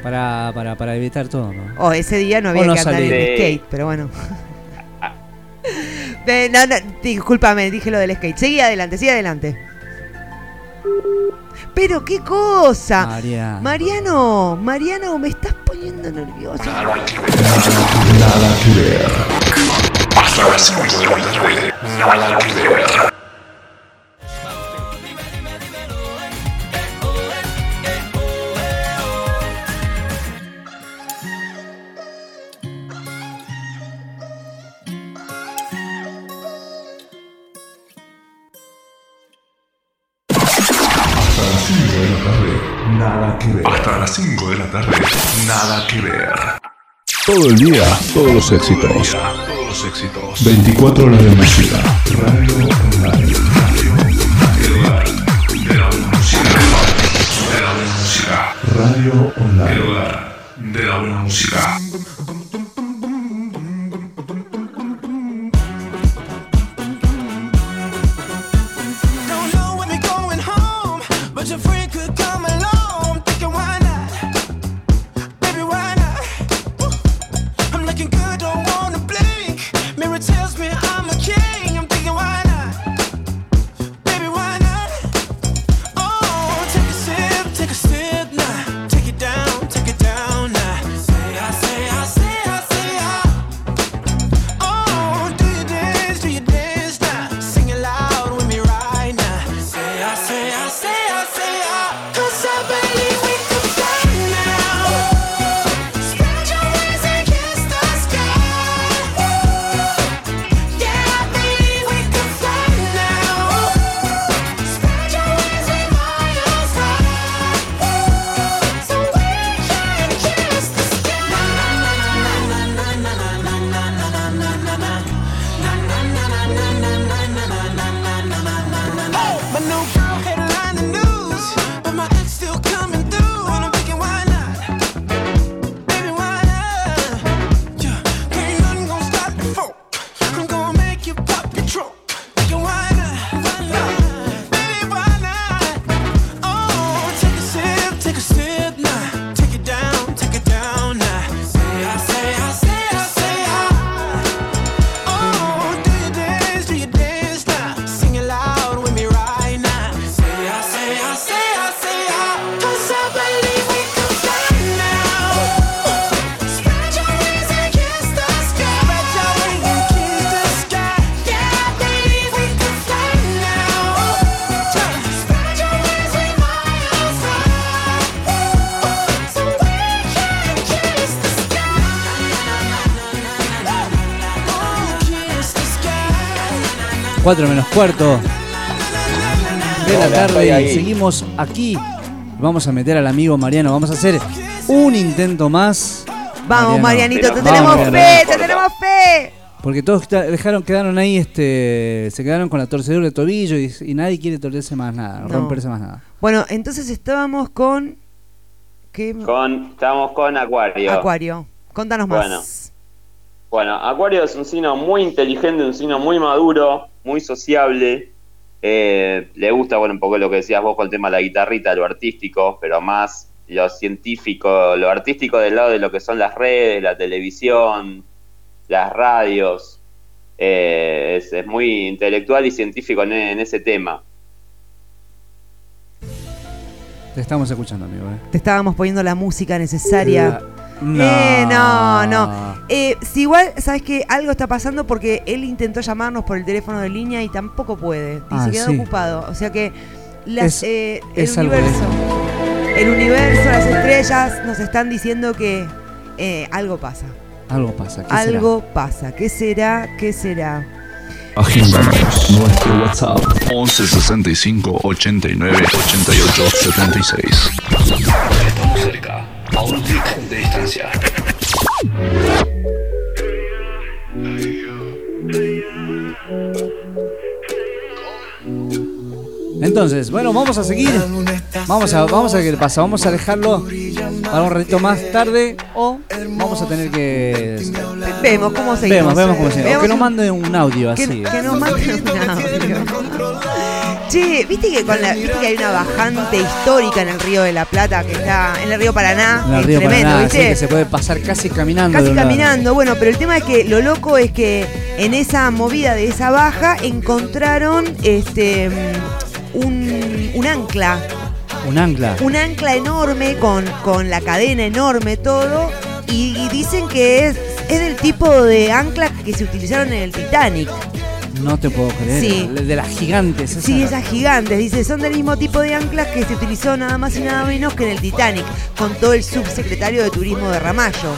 para, para, para evitar todo, ¿no? Oh, ese día no había no que andar en salir. skate, pero bueno. Ve, no, no, discúlpame, dije lo del skate. Seguí adelante, sigue adelante. Pero qué cosa. María. Mariano, Mariano, me estás poniendo nervioso. Nada que ver. Hasta las 5 de la tarde. Nada que ver. Las 5 de la tarde. Nada que ver. Todo el día, todos los éxitos. Todos los éxitos. 24 horas de música. Radio online. Radio online. De la buena música. De la buena música. Radio online. El hogar de la buena música. 4 menos cuarto de la tarde seguimos aquí. Vamos a meter al amigo Mariano. Vamos a hacer un intento más. Vamos, Marianito, te Vamos, tenemos fe, te tenemos fe. Porque todos dejaron, quedaron ahí, este, se quedaron con la torcedura de tobillo y, y nadie quiere torcerse más nada, No. romperse más nada. Bueno, entonces estábamos con. ¿Qué? Con, estamos con Acuario. Acuario. Contanos más. Bueno. Bueno, Acuario es un signo muy inteligente, un signo muy maduro, muy sociable. Eh, le gusta, bueno, un poco lo que decías vos con el tema de la guitarrita, lo artístico, pero más lo científico, lo artístico del lado de lo que son las redes, la televisión, las radios. eh, es, es muy intelectual y científico en, en ese tema. Te estamos escuchando, amigo. ¿eh? Te estábamos poniendo la música necesaria. No. Eh, no, no. Eh, si igual, ¿sabes que Algo está pasando porque él intentó llamarnos por el teléfono de línea y tampoco puede. Y Ah, se quedó sí. ocupado. O sea que las, Es- eh, el es universo. El universo, las estrellas nos están diciendo que eh, algo pasa. Algo pasa. ¿qué Algo pasa. ¿Qué será? ¿Qué será? Nuestro WhatsApp 11 65 89 88 76. Estamos cerca, a un clic de distancia. Entonces, bueno, vamos a seguir. Vamos a, vamos a ver qué pasa. Vamos a dejarlo para un ratito más tarde o vamos a tener que. Vemos cómo seguimos. Vemos, vemos cómo seguimos. Vemos que nos mande un audio Que, así. que nos manden un audio. Che, ¿viste que, con la, viste que hay una bajante histórica en el río de la Plata, que está en el río Paraná? En el que es tremendo, Paraná, ¿viste? sí, que se puede pasar casi caminando. Casi caminando, bueno, pero el tema es que lo loco es que en esa movida de esa baja encontraron este mm, un, un ancla, Un ancla. un ancla enorme con, con la cadena enorme, todo, y, y dicen que es, es del tipo de ancla que se utilizaron en el Titanic. No te puedo creer. Sí. De las gigantes. esas. Sí, esas gigantes, dice, son del mismo tipo de anclas que se utilizó nada más y nada menos que en el Titanic, contó el subsecretario de Turismo de Ramallo.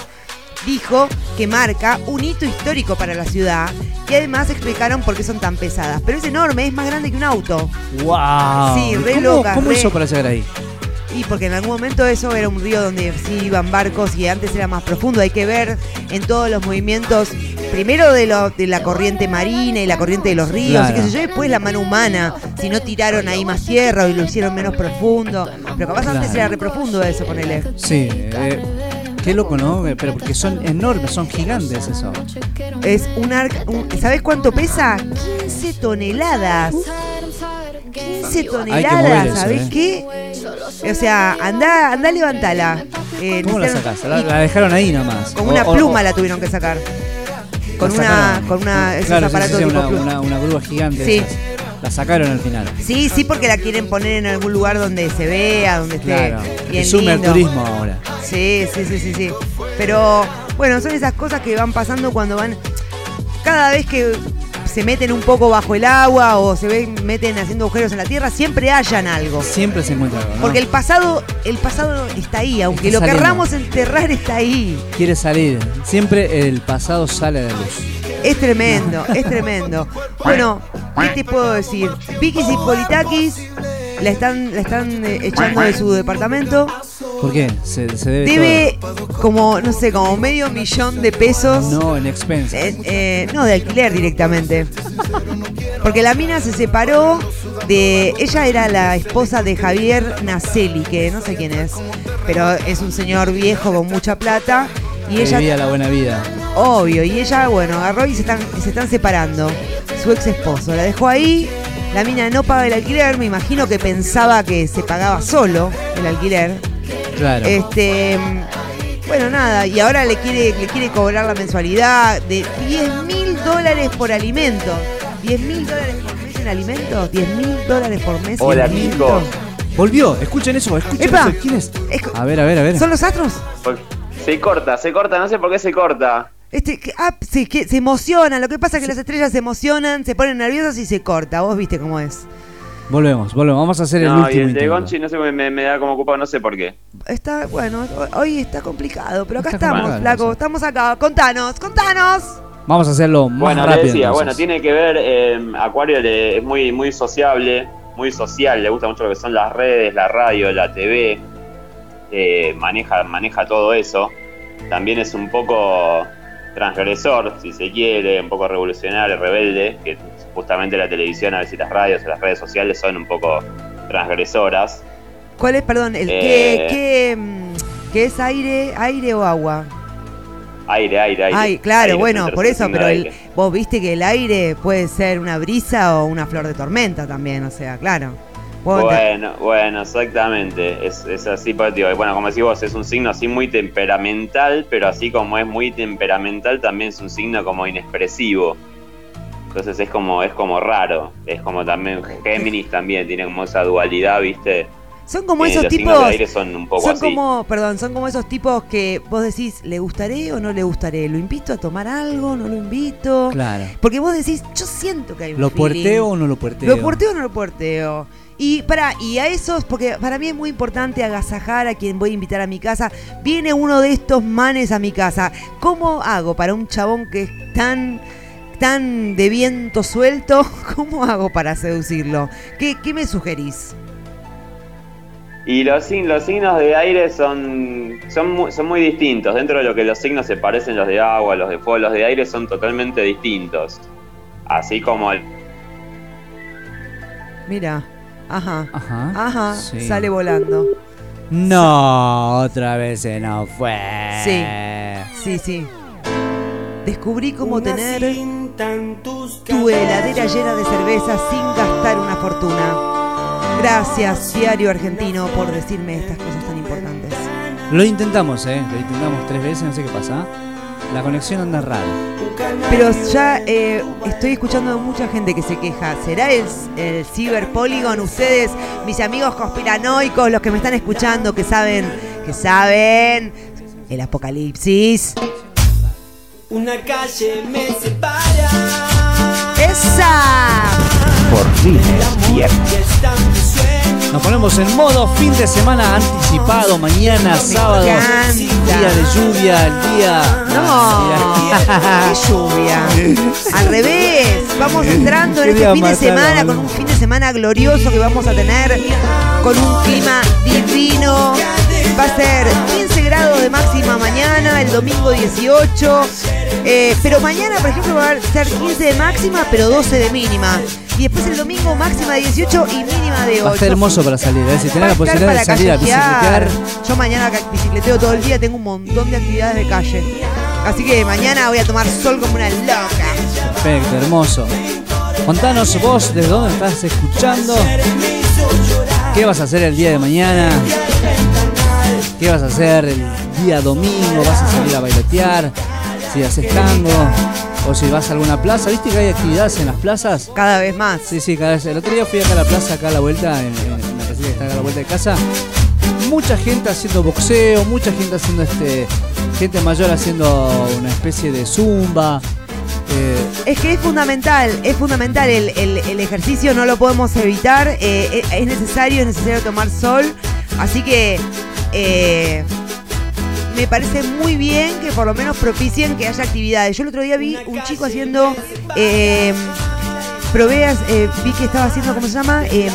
Dijo que marca un hito histórico para la ciudad y además explicaron por qué son tan pesadas. Pero es enorme, es más grande que un auto. ¡Wow! Sí, re ¿Cómo, loca, ¿Cómo re- hizo para llegar ahí? Y porque en algún momento eso era un río donde sí iban barcos y antes era más profundo. Hay que ver en todos los movimientos, primero de, lo, de la corriente marina y la corriente de los ríos, Claro. y qué sé yo, después la mano humana. Si no tiraron ahí más tierra y lo hicieron menos profundo. Pero capaz antes Claro. era re profundo eso, ponele. Sí. eh, qué loco, ¿no? Eh, Pero porque son enormes, son gigantes eso. Es un arca. un- ¿Sabés cuánto pesa? 15 toneladas. 15 toneladas, ¿sabés eh. qué? O sea, anda, anda, levantala. Eh, ¿Cómo la sacás? La, la dejaron ahí nomás. Con O- una o- pluma o- la tuvieron que sacar. Con una, con una, esos Claro, sí, sí, aparatos sí, tipo una, una, una grúa gigante. Sí. esas. La sacaron al final. Sí, sí, porque la quieren poner en algún lugar donde se vea, donde esté Claro. bien Que sume al lindo. turismo ahora. Sí, sí, sí, sí, sí. Pero bueno, son esas cosas que van pasando cuando van. Cada vez que se meten un poco bajo el agua o se ven, meten haciendo agujeros en la tierra, siempre hallan algo. Siempre se encuentra algo, ¿no? Porque el pasado, el pasado está ahí, aunque Está lo saliendo. querramos enterrar, está ahí. Quiere salir. Siempre el pasado sale a la luz. Es tremendo, es tremendo. Bueno, ¿qué te puedo decir? Vikis y Politakis la están, la están eh, echando de su departamento. ¿Por qué? Se, se debe. Debe como, no sé, como medio millón de pesos. No, en expensa. Eh, eh, no, de alquiler directamente. Porque la mina se separó de. Ella era la esposa de Javier Nacelli, que no sé quién es, pero es un señor viejo con mucha plata. Y Que ella vivía la buena vida. Obvio, y ella, bueno, agarró y se están, se están separando. Su ex esposo la dejó ahí, la mina no paga el alquiler, me imagino que pensaba que se pagaba solo el alquiler. Claro. Este, bueno, nada, y ahora le quiere, le quiere cobrar la mensualidad de 10 mil dólares por alimento. 10 mil dólares por mes en alimentos, 10 mil dólares por mes Hola, en alimentos. chicos. Volvió, escuchen eso, escuchen Epa. eso. ¿Quién es? A ver, a ver, a ver. ¿Son los astros? Se corta, se corta, no sé por qué se corta. Este, que- ah, sí, que se emocionan. Lo que pasa es que las estrellas se emocionan, se ponen nerviosas y se corta. Vos viste cómo es. Volvemos, volvemos. Vamos a hacer el No, y último el de. Gonchi no sé, me, me da como ocupado, no sé por qué. Está, bueno, hoy está complicado, pero acá Está estamos, complicado, flaco. Estamos acá. Contanos, contanos. Vamos a hacerlo más Bueno, rápido. le decía, entonces. bueno, tiene que ver, eh, Acuario le- es muy, muy sociable, muy social, le gusta mucho lo que son las redes, la radio, la TV, eh, maneja, maneja todo eso. También es un poco transgresor, si se quiere, un poco revolucionario, rebelde, que justamente la televisión, a veces las radios las redes sociales son un poco transgresoras. ¿Cuál es, perdón, el Eh. qué, qué, mm, qué es aire, aire o agua? Aire, aire, aire. Ay, claro, Aire bueno, por eso, pero el, vos viste que el aire puede ser una brisa o una flor de tormenta también, o sea, claro. Bueno, bueno, exactamente. Es, es así, pues, digo, bueno, como decís vos, es un signo así muy temperamental, pero así como es muy temperamental, también es un signo como inexpresivo. Entonces es como, es como raro. Es como también, Géminis también tiene como esa dualidad, ¿viste? Son como Eh, esos los tipos. de aire son un poco son así. como, perdón, son como esos tipos que vos decís, ¿le gustaré o no le gustaré? ¿Lo invito a tomar algo? ¿No lo invito? Claro. Porque vos decís, yo siento que hay un ¿Lo puerteo o no lo puerteo? ¿Lo puerteo o no lo puerteo? Y para, y a esos, porque para mí es muy importante agasajar a quien voy a invitar a mi casa. Viene uno de estos manes a mi casa. ¿Cómo hago para un chabón que es tan, tan de viento suelto? ¿Cómo hago para seducirlo? ¿Qué, qué me sugerís? Y los, sign- los signos de aire son, son, muy, son muy distintos. Dentro de lo que los signos se parecen, los de agua, los de fuego, los de aire son totalmente distintos. Así como el, Mira, ajá, Ajá. ajá, sí. sale volando. No, otra vez se nos fue. Sí, sí, sí. Descubrí cómo tener tu heladera llena de cerveza sin gastar una fortuna. Gracias, Diario Argentino, por decirme estas cosas tan importantes. Lo intentamos, ¿eh? Lo intentamos tres veces, no sé qué pasa. La conexión anda rara. Pero ya eh, estoy escuchando a mucha gente que se queja. ¿Será el, el Cyber Polygon? Ustedes, mis amigos conspiranoicos, los que me están escuchando, que saben, que saben el apocalipsis. Una calle me separa. ¡Esa! Por fin es viernes. Nos ponemos en modo fin de semana anticipado, mañana, sábado, encanta. día de lluvia, el día... No, qué lluvia. Al revés, vamos entrando en este fin de semana con un fin de semana glorioso que vamos a tener con un clima divino. Va a ser 15 grados de máxima mañana, el domingo 18. eh, pero mañana, por ejemplo, va a ser 15 de máxima, pero 12 de mínima. Y después el domingo máxima de 18 y mínima de 8. Va a estar hermoso para salir, ¿eh? Si tenés la posibilidad de salir a bicicletear, Yo mañana bicicleteo todo el día, tengo un montón de actividades de calle. Así que mañana voy a tomar sol como una loca. perfecto, hermoso. Contanos vos desde dónde estás escuchando. ¿Qué vas a hacer el día de mañana? ¿Qué vas a hacer el día domingo? ¿Vas a salir a bailotear? Si haces tango o si vas a alguna plaza. ¿Viste que hay actividades en las plazas? Cada vez más. Sí, sí, cada vez. El otro día fui acá a la plaza, acá a la vuelta, en, en la casita que está acá a la vuelta de casa. Mucha gente haciendo boxeo, mucha gente haciendo este. Gente mayor haciendo una especie de zumba. Eh, Es que es fundamental, es fundamental el, el- el ejercicio, no lo podemos evitar, eh, es- es necesario, es necesario tomar sol, así que eh, me parece muy bien que por lo menos propicien que haya actividades. Yo el otro día vi un chico haciendo, eh, probé, eh, vi que estaba haciendo, ¿cómo se llama? Eh,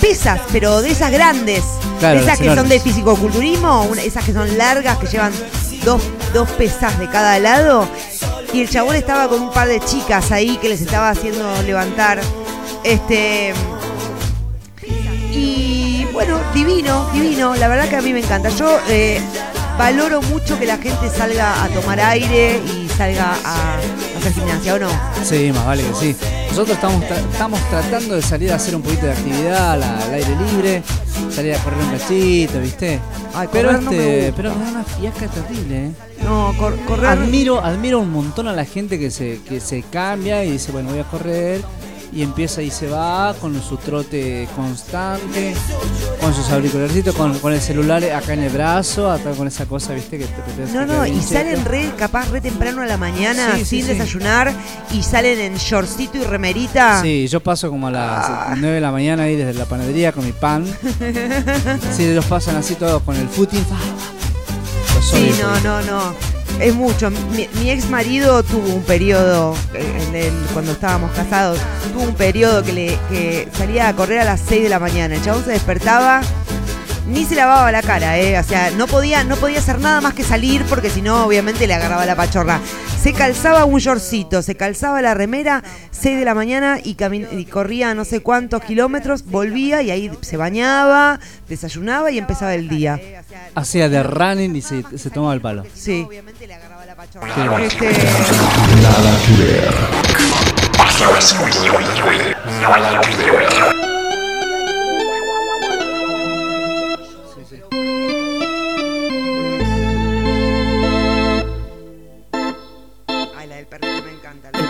pesas, pero de esas grandes, Claro, de esas que son de fisicoculturismo, esas que son largas, que llevan dos, dos pesas de cada lado. Y el chabón estaba con un par de chicas ahí que les estaba haciendo levantar. Este. Y bueno, divino, divino. La verdad que a mí me encanta. Yo eh, valoro mucho que la gente salga a tomar aire y salga a hacer gimnasia, ¿o no? sí, más vale que sí. Nosotros estamos, tra- estamos tratando de salir a hacer un poquito de actividad al, al aire libre, salir a correr un cachito, ¿viste? Ay, pero no me este, gusta. pero me da una fiasca terrible, ¿eh? No, cor- correr. Admiro, admiro un montón a la gente que se, que se cambia y dice, bueno, voy a correr. Y empieza y se va con su trote constante, con sus auricularcitos, con, con el celular acá en el brazo, acá con esa cosa, viste, que te, te- te- No, no, y salen re, capaz re temprano a la mañana, Sí, sin sí. desayunar, y salen en shortcito y remerita. Sí, yo paso como a las 9 de la mañana ahí desde la panadería con mi pan. Sí, ellos pasan así todos con el footing. Los Sí, no, no, no. Es mucho. Mi, ex marido tuvo un periodo, eh, cuando estábamos casados, tuvo un periodo que, le, que salía a correr a las 6 de la mañana. El chabón se despertaba, ni se lavaba la cara, ¿eh? O sea, no podía, no podía hacer nada más que salir porque si no, obviamente le agarraba la pachorra. Se calzaba un shortcito, se calzaba la remera, 6 de la mañana y, corría no sé cuántos kilómetros, volvía y ahí se bañaba, desayunaba y empezaba el día. Hacía de running y se, se tomaba el palo. Sí. Nada que ver. Las 5 de la tarde. Nada que ver.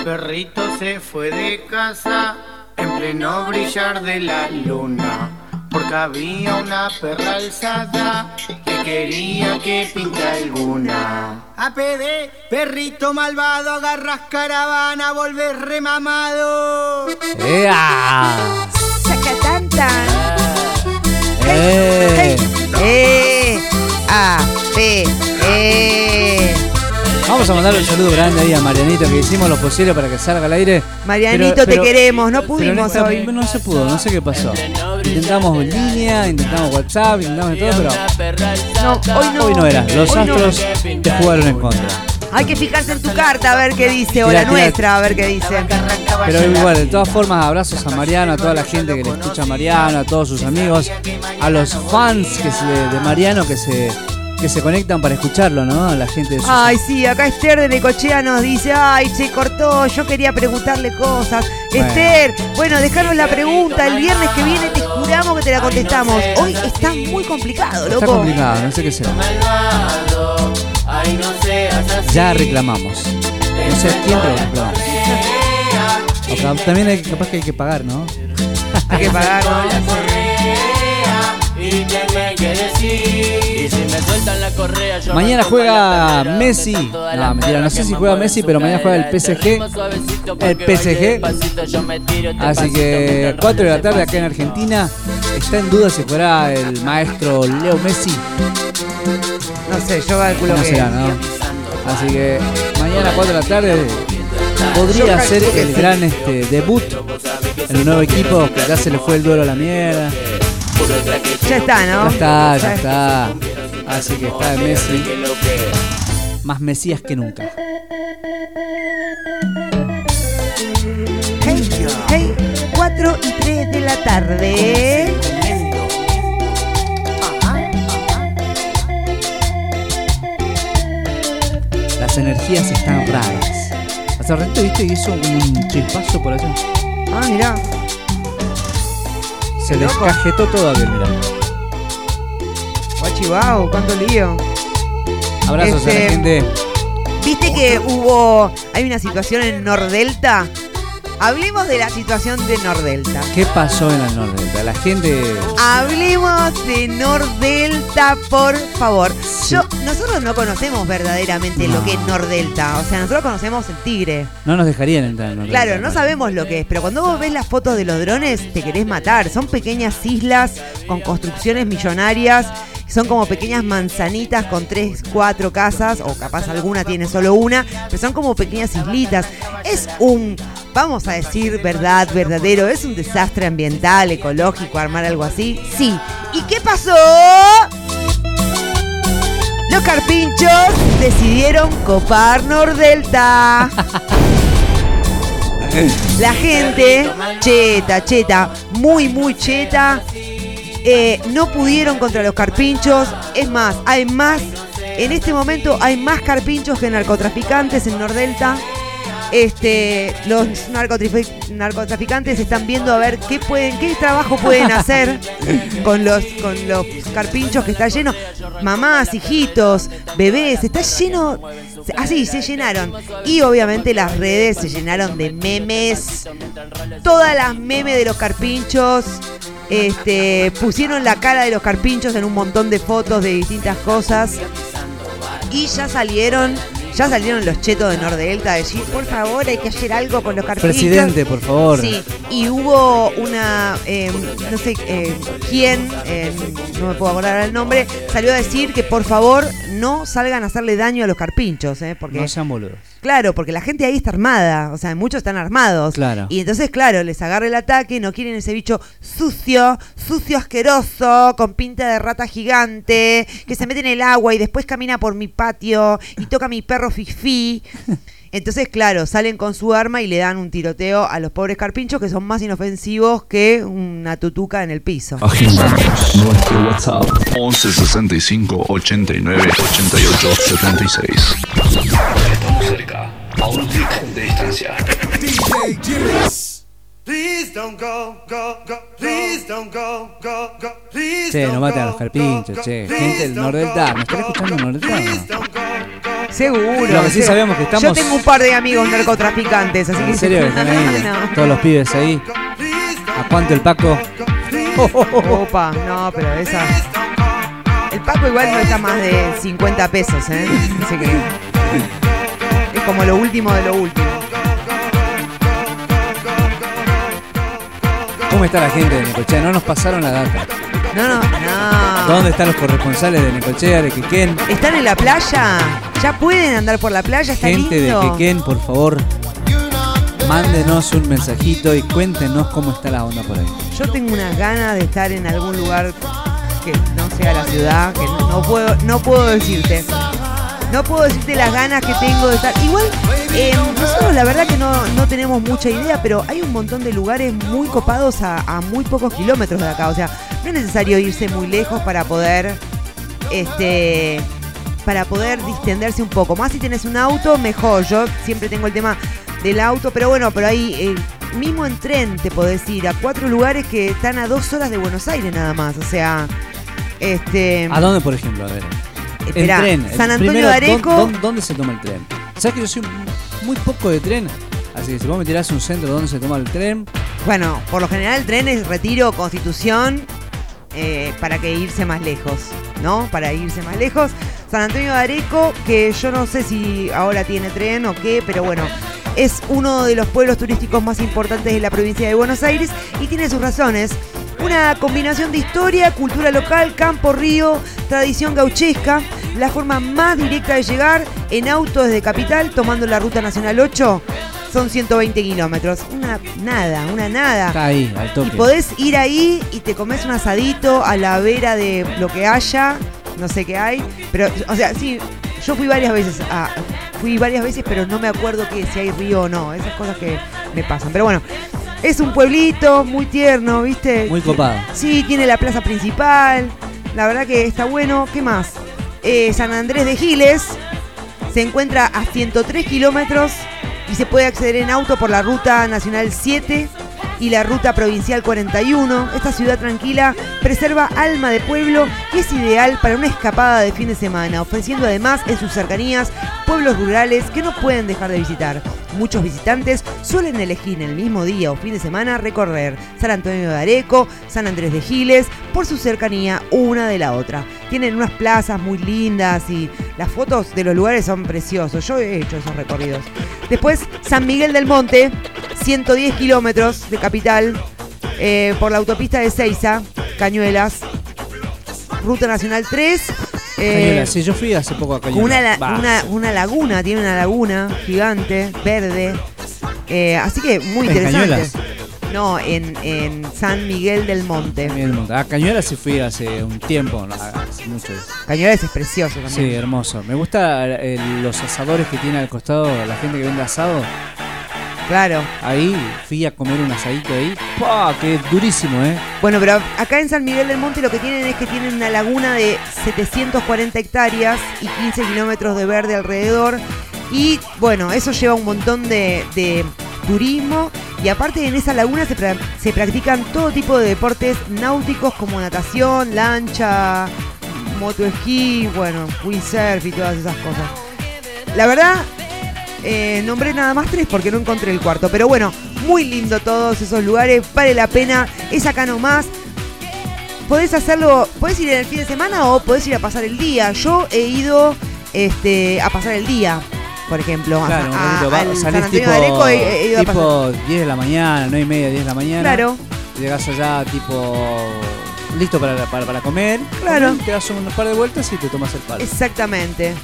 Perrito se fue de casa en pleno brillar de la luna. Porque había una perra alzada que quería que pinta alguna. APD, perrito malvado, agarras caravana, volvés remamado. ¡Ea! Saca tanta. ¡Eh! Eh, A, P, E. Vamos a mandarle un saludo grande ahí a Marianito que hicimos lo posible para que salga al aire. Marianito, Pero- te pero- queremos, no pero pudimos esta- hoy. No se pudo, no sé qué pasó. Intentamos en línea, intentamos WhatsApp, intentamos todo, pero No, hoy no. hoy no era. Los Hoy no. astros te jugaron en contra. Hay que fijarse en tu carta a ver qué dice, o la nuestra, a ver qué dice. Pero igual, de todas formas, abrazos a Mariano, a toda la gente que le escucha a Mariano, a todos sus amigos, a los fans que se- de Mariano que se, que se conectan para escucharlo, ¿no? La gente de sus Ay, sí, acá Esther de Necochea nos dice, ay, se cortó, yo quería preguntarle cosas. Bueno. Esther, bueno, dejaros la pregunta, el viernes que viene te juramos que te la contestamos. Hoy está muy complicado, Está loco. complicado, no sé qué será. No. Ya reclamamos. No sé quién, reclamamos. O ca- también hay, capaz que hay que pagar, ¿no? Hay que pagar, Y que me quede así. Y si me sueltan la correa, yo Mañana juega Messi. No, mentira, no sé si juega Messi, pero mañana juega el. PSG. El PSG. Así que mientras 4 de la tarde acá en Argentina. Está en duda si jugará el maestro Leo Messi. No sé, yo calculo ¿Cómo que. será, no? Así que mañana 4 de la tarde podría ser el gran este, debut en el nuevo equipo que ya se le fue el duelo a la mierda. Ya está, ¿no? Ya está, ya está. Así que está el Messi. Más Mesías que nunca. Hey, hey, 4 y 3 de la tarde. Las energías están raras. Hace rato viste que hizo como un chispazo por allá. Ah, mirá. Se les cajetó todo aquel, mirá. Guachibao, cuánto lío. Abrazos a Este, la gente. ¿Viste que hubo. Hay una situación en Nordelta? Hablemos de la situación de Nordelta. ¿Qué pasó en la Nordelta? La gente. Hablemos de Nordelta, por favor. Yo, nosotros no conocemos verdaderamente lo que es Nordelta. O sea, nosotros conocemos el tigre. No nos dejarían entrar en Nordelta. Claro, no sabemos lo que es, pero cuando vos ves las fotos de los drones, te querés matar. Son pequeñas islas con construcciones millonarias. Son como pequeñas manzanitas con tres, cuatro casas, o capaz alguna tiene solo una, pero son como pequeñas islitas. Es un, vamos a decir verdad, verdadero, es un desastre ambiental, ecológico, armar algo así. Sí. ¿Y qué pasó? Los carpinchos decidieron copar Nordelta. La gente, cheta, cheta, muy, muy cheta, eh, no pudieron contra los carpinchos. Es más, hay más, en este momento hay más carpinchos que narcotraficantes en Nordelta. Este, los narcotrafi- narcotraficantes están viendo a ver qué pueden, qué trabajo pueden hacer con los, con los carpinchos que está lleno. Mamás, hijitos, bebés, está lleno. Así se llenaron. Y obviamente las redes se llenaron de memes. Todas las memes de los carpinchos. Este, pusieron la cara de los carpinchos en un montón de fotos de distintas cosas. Y ya salieron, ya salieron los chetos de Nordelta a decir, por favor, hay que hacer algo con los carpinchos. Presidente, por favor. Sí, y hubo una, eh, no sé eh, quién, eh, no me puedo acordar el nombre, salió a decir que por favor no salgan a hacerle daño a los carpinchos, eh, porque No sean boludos. Claro, porque la gente ahí está armada, o sea, muchos están armados. Claro. Y entonces, claro, les agarra el ataque, no quieren ese bicho sucio, sucio asqueroso, con pinta de rata gigante, que se mete en el agua y después camina por mi patio y toca a mi perro Fifi. Entonces, claro, salen con su arma y le dan un tiroteo a los pobres carpinchos que son más inofensivos que una tutuca en el piso. Nuestro WhatsApp 11 65 89 88 76. Cerca, a un clic de distancia. Please don't go, go, go. Please don't go, go, go. Please Che, no maten a los carpinchos, che. Gente del Nordelta, ¿me están escuchando en Nordelta? Seguro. Lo que sí sabemos que estamos- Yo tengo un par de amigos narcotraficantes, así que. En serio están ahí, No. todos los pibes ahí. ¿A cuánto el Paco? Opa, no, pero esa. El Paco igual no está más de 50 pesos, ¿eh? Así que. Como lo último de lo último. ¿Cómo está la gente de Necochea? No nos pasaron la data. No, no, no. ¿Dónde están los corresponsales de Necochea, de Quequén? ¿Están en la playa? ¿Ya pueden andar por la playa? Está Gente lindo. de Quequén, por favor, mándenos un mensajito y cuéntenos cómo está la onda por ahí. Yo tengo unas ganas de estar en algún lugar que no sea la ciudad, que no, no puedo, no puedo decirte. No puedo decirte las ganas que tengo de estar. Igual, eh, nosotros la verdad que no, no tenemos mucha idea, pero hay un montón de lugares muy copados a, muy pocos kilómetros de acá. O sea, no es necesario irse muy lejos para poder. Este. Para poder distenderse un poco. Más si tenés un auto, mejor. Yo siempre tengo el tema del auto, pero bueno, pero ahí eh, mismo en tren te podés ir a cuatro lugares que están a dos horas de Buenos Aires nada más. O sea, este. ¿A dónde, por ejemplo? A ver. Esperá, en tren. San Antonio Primero, de Areco. ¿dó- dó- ¿Dónde se toma el tren? ¿Sabes que yo soy muy poco de tren? Así que si vos me tirás un centro donde se toma el tren, Bueno, por lo general el tren es retiro, constitución, eh, para que irse más lejos, ¿no? Para irse más lejos. San Antonio de Areco, que yo no sé si ahora tiene tren o qué, pero bueno, es uno de los pueblos turísticos más importantes de la provincia de Buenos Aires y tiene sus razones. Una combinación de historia, cultura local, campo, río, tradición gauchesca, la forma más directa de llegar en auto desde Capital, tomando la ruta nacional 8, son 120 kilómetros. Una nada, una nada. está ahí, al Y toque. podés ir ahí y te comes un asadito a la vera de lo que haya, no sé qué hay, pero, o sea, sí, yo fui varias veces, a- fui varias veces, pero no me acuerdo que si hay río o no, esas cosas que me pasan. Pero bueno, es un pueblito muy tierno, ¿viste? Muy copado. Sí, tiene la plaza principal, la verdad que está bueno. ¿Qué más? Eh, San Andrés de Giles se encuentra a 103 kilómetros y se puede acceder en auto por la ruta nacional 7 y la ruta provincial 41. Esta ciudad tranquila preserva alma de pueblo y es ideal para una escapada de fin de semana, ofreciendo además en sus cercanías pueblos rurales que no pueden dejar de visitar. Muchos visitantes suelen elegir en el mismo día o fin de semana recorrer San Antonio de Areco, San Andrés de Giles, por su cercanía una de la otra. Tienen unas plazas muy lindas y las fotos de los lugares son preciosos. Yo he hecho esos recorridos. Después, San Miguel del Monte, 110 kilómetros de capital, eh, por la autopista de Ceiza, Cañuelas, Ruta Nacional 3. Eh, Cañuelas, sí, yo fui hace poco a con Cañuelas. una, una, una laguna, tiene una laguna gigante, verde. Eh, así que muy ¿En interesante. Cañuelas? No, en, en San Miguel del Monte. Miguel Monte. A Cañuelas sí fui hace un tiempo, hace mucho. Cañuelas es precioso Sí, también. hermoso. Me gusta eh, los asadores que tiene al costado la gente que vende asado. Claro. Ahí fui a comer un asadito ahí. ¡Pah! Que durísimo, ¿eh? Bueno, pero acá en San Miguel del Monte lo que tienen es que tienen una laguna de 740 hectáreas y 15 kilómetros de verde alrededor. Y bueno, eso lleva un montón de, de turismo. Y aparte en esa laguna se, pra- se practican todo tipo de deportes náuticos como natación, lancha, motoesquí, bueno, windsurf y todas esas cosas. La verdad, eh, nombré nada más tres porque no encontré el cuarto. Pero bueno, muy lindo todos esos lugares. Vale la pena. Es acá nomás. Podés hacerlo, podés ir en el fin de semana o podés ir a pasar el día. Yo he ido este, a pasar el día, por ejemplo. Claro, a- al salís tipo, de Areco he, he ido a pasar. tipo 10 de la mañana, 9 y media, 10 de la mañana. Claro. Llegás allá tipo listo para, para, para comer. Claro. Te das un par de vueltas y te tomas el palo. Exactamente.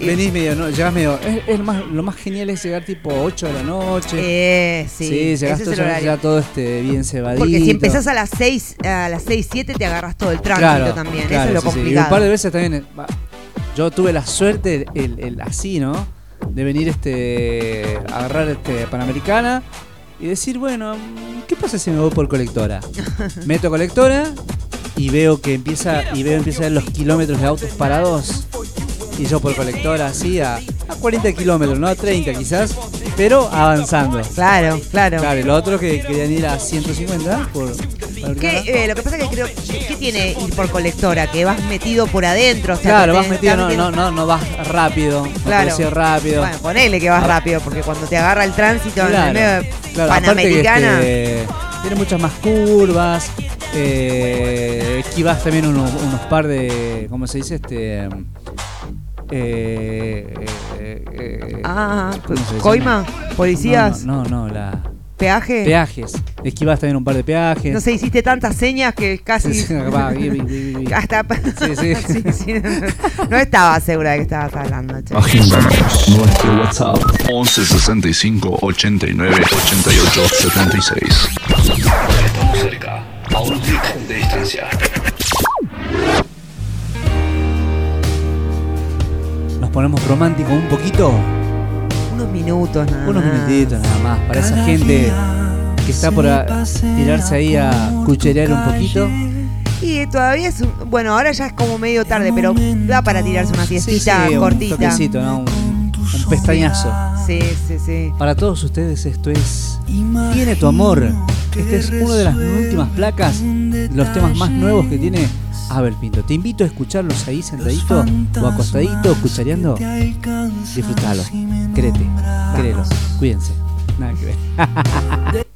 Venís medio, ¿no? Llegás medio. Es, es lo, más, lo más genial es llegar tipo 8 de la noche. Eh, sí, llegás ese es todo, el ya, todo este bien cebadito. Porque si empezás a las 6, a las 6, 7 te agarras todo el tránsito Claro, también. claro, Eso es lo sí, sí. Y complicado. un par de veces también. eh, Yo tuve la suerte, el, el- así, ¿no? De venir este. a agarrar este Panamericana y decir, bueno, ¿qué pasa si me voy por colectora? Meto colectora y veo que empieza. y veo empieza a ver los kilómetros de autos parados. Y yo por colectora así a, a 40 kilómetros, no a 30 quizás, pero avanzando. Claro, claro. Claro, y los otros que querían ir a 150 por. ¿Qué, eh, lo que pasa es que creo ¿qué tiene ir por colectora? Que vas metido por adentro. o sea, Claro, que vas metido, no, no, no, no vas rápido, Claro. rápido. Bueno, ponele que vas Ah. rápido, porque cuando te agarra el tránsito en el Claro, medio claro, que, Panamericana. este, tiene muchas más curvas. Eh, esquivas también unos, unos par de. ¿Cómo se dice? Este. Eh, eh, eh, Ah, ¿cómo se llama? coima, policías, No, no, no, no, la. peaje. Peajes. Esquivas también un par de peajes. No sé, hiciste tantas señas que casi. Hasta. Sí, sí. Sí, sí, no, no estaba segura de que estabas hablando. che. Agéndanos nuestro WhatsApp 11 65 89 88 76. Estamos cerca, a un clic de distancia. Nos ponemos románticos un poquito. Unos minutos nada Unos más. minutitos nada más. Para esa gente que está por a- tirarse ahí a cucherear un poquito. Y todavía es un- Bueno, ahora ya es como medio tarde, pero da para tirarse una siestita un cortita. toquecito, ¿no? Un, un pestañazo. Sí, sí, sí. Para todos ustedes esto es Tiene tu amor. Esta es una de las últimas placas, los temas más nuevos que tiene Abel Pinto. Te invito a escucharlos ahí sentadito o acostadito, cuchareando. Disfrutalo. Créete, créelo. Cuídense. Nada que ver.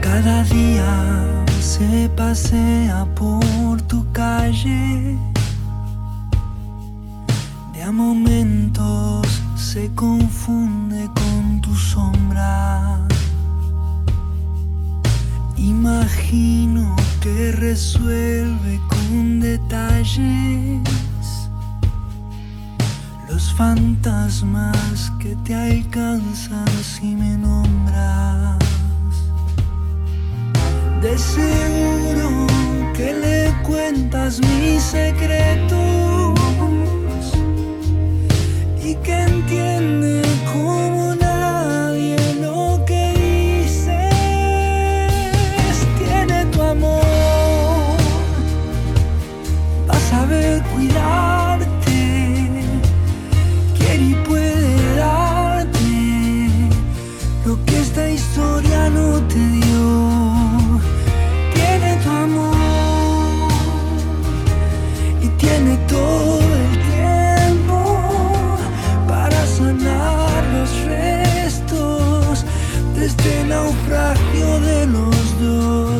Cada día se pasea por tu calle. De a momentos se confunde con tu sombra. Imagino que resuelve con detalles los fantasmas que te alcanzan si me nombras. De seguro que le cuentas mis secretos y que entiende como naufragio de los dos.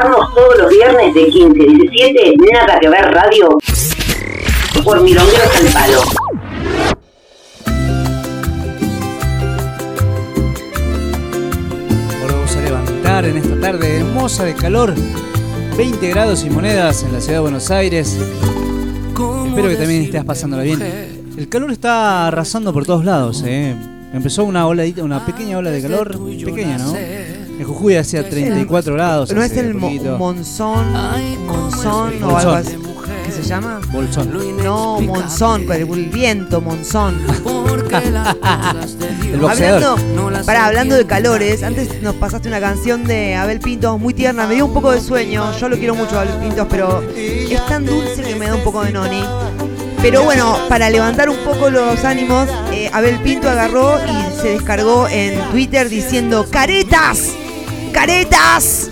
Todos los viernes de 15 a 17, Nada que ver radio, por Milongueros al Palo. Volvemos a levantar en esta tarde hermosa de calor. 20 grados y monedas en la ciudad de Buenos Aires. Espero que también estés pasándola bien. El calor está arrasando por todos lados, eh. Empezó una oladita, una pequeña ola de calor, pequeña, ¿no? En Jujuy hacía 34 grados. ¿No es el mo- poquito. monzón, monzón o algo así? ¿Qué se llama? Bolsón. No, monzón, con el viento, monzón. El boxeador. Hablando, pará, hablando de calores, antes nos pasaste una canción de Abel Pintos muy tierna, me dio un poco de sueño, yo lo quiero mucho Abel Pintos, pero es tan dulce que me da un poco de noni. Pero bueno, para levantar un poco los ánimos, eh, Abel Pinto agarró y se descargó en Twitter diciendo ¡Caretas! ¡Caretas!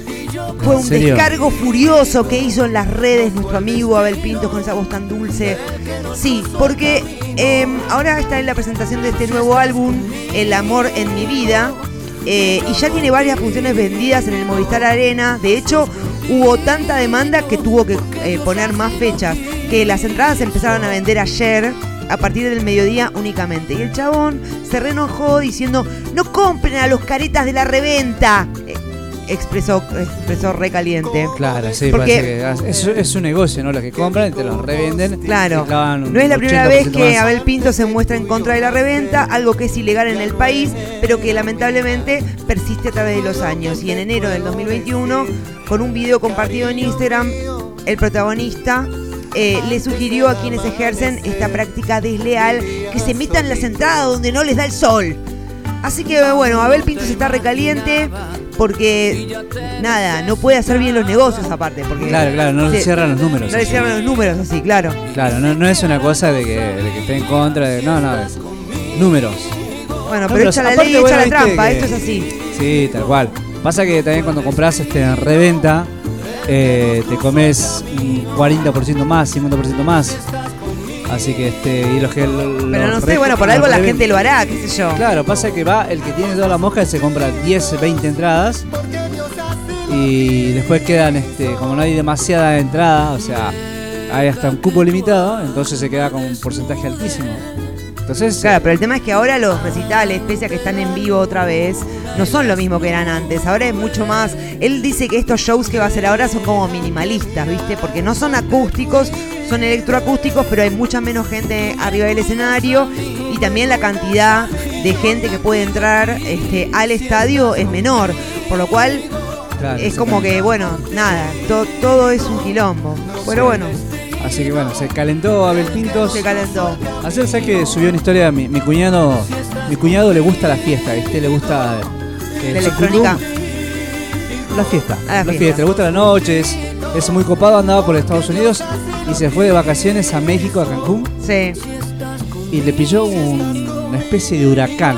Fue un descargo furioso que hizo en las redes nuestro amigo Abel Pintos con esa voz tan dulce. Sí, porque eh, ahora está en la presentación de este nuevo álbum, El amor en mi vida, eh, y ya tiene varias funciones vendidas en el Movistar Arena. De hecho, hubo tanta demanda que tuvo que eh, poner más fechas, que las entradas se empezaron a vender ayer a partir del mediodía únicamente. Y el chabón se reenojó diciendo, no compren a los caretas de la reventa. Expresó, expresó recaliente. Claro, sí, Porque- parece que es, es su negocio, ¿no? Los que compran y te los revenden. Claro. un No es la primera 80% vez que más. Abel Pinto se muestra en contra de la reventa, algo que es ilegal en el país, pero que lamentablemente persiste a través de los años. Y en enero del 2021, con un video compartido en Instagram, el protagonista eh, le sugirió a quienes ejercen esta práctica desleal que se metan las entradas donde no les da el sol. Así que bueno, Abel Pinto se está recaliente porque nada, no puede hacer bien los negocios aparte. Porque Claro, claro, no le cierran los números. No le cierran los números así, claro. Claro, no, no es una cosa de que, de que esté en contra de. No, no, es números. Bueno, pero Números. echa la Aparte, ley, bueno, echa la trampa, que- esto es así. Sí, tal cual. Pasa que también cuando compras este, en reventa, eh, te comes un 40% más, 50% más. Así que este. Y los que. Pero no sé, bueno, por algo la gente lo hará, qué sé yo. Claro, pasa que va el que tiene toda la mosca se compra 10, 20 entradas. Y después quedan, este, como no hay demasiada entrada, o sea, hay hasta un cupo limitado, entonces se queda con un porcentaje altísimo. Entonces, Claro, pero el tema es que ahora los recitales, pese a que están en vivo otra vez, no son lo mismo que eran antes. Ahora es mucho más. Él dice que estos shows que va a hacer ahora son como minimalistas, ¿viste? Porque no son acústicos, son electroacústicos, pero hay mucha menos gente arriba del escenario y también la cantidad de gente que puede entrar este, al estadio es menor. Por lo cual Claro, es como que, bueno, nada, to- todo es un quilombo. Pero bueno, Así que bueno, se calentó Abel Pintos. se calentó. Ayer sabes que subió una historia mi, mi cuñado. Mi cuñado le gusta la fiesta, ¿viste? Le gusta. eh, La el electrónica. La fiesta. Ah, la la fiesta. fiesta. Le gusta la noche. Es, muy copado, andaba por Estados Unidos y se fue de vacaciones a México, a Cancún. Sí. Y le pilló un- una especie de huracán.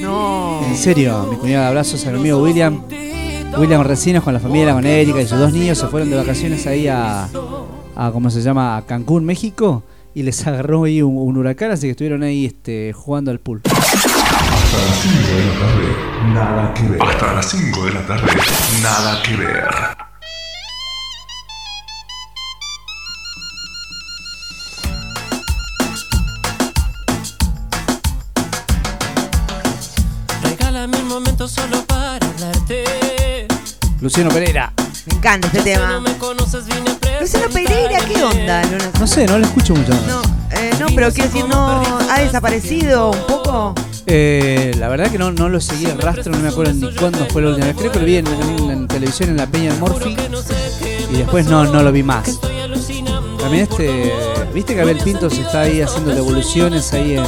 No. En serio, mi cuñado, abrazos a mi amigo William. William Recinos con la familia, con Erika y sus dos niños se fueron de vacaciones ahí a, a ¿cómo se llama? A Cancún, México. Y les agarró ahí un, un huracán, así que estuvieron ahí este, jugando al pool. Hasta las 5 de la tarde, nada que ver. Hasta las 5 de la tarde, nada que ver. Luciano Pereira. Me encanta este tema. Luciano Pereira, ¿qué onda? No sé, no lo escucho mucho. No, eh, no, pero quiero decir, no ha desaparecido un poco. Eh, la verdad que no, no lo seguí el rastro, no me acuerdo ni cuándo fue la última vez. Creo que lo vi en, en- en televisión en la Peña del Morphy y después no, no lo vi más. También este, viste que Abel Pintos está ahí haciendo devoluciones ahí en,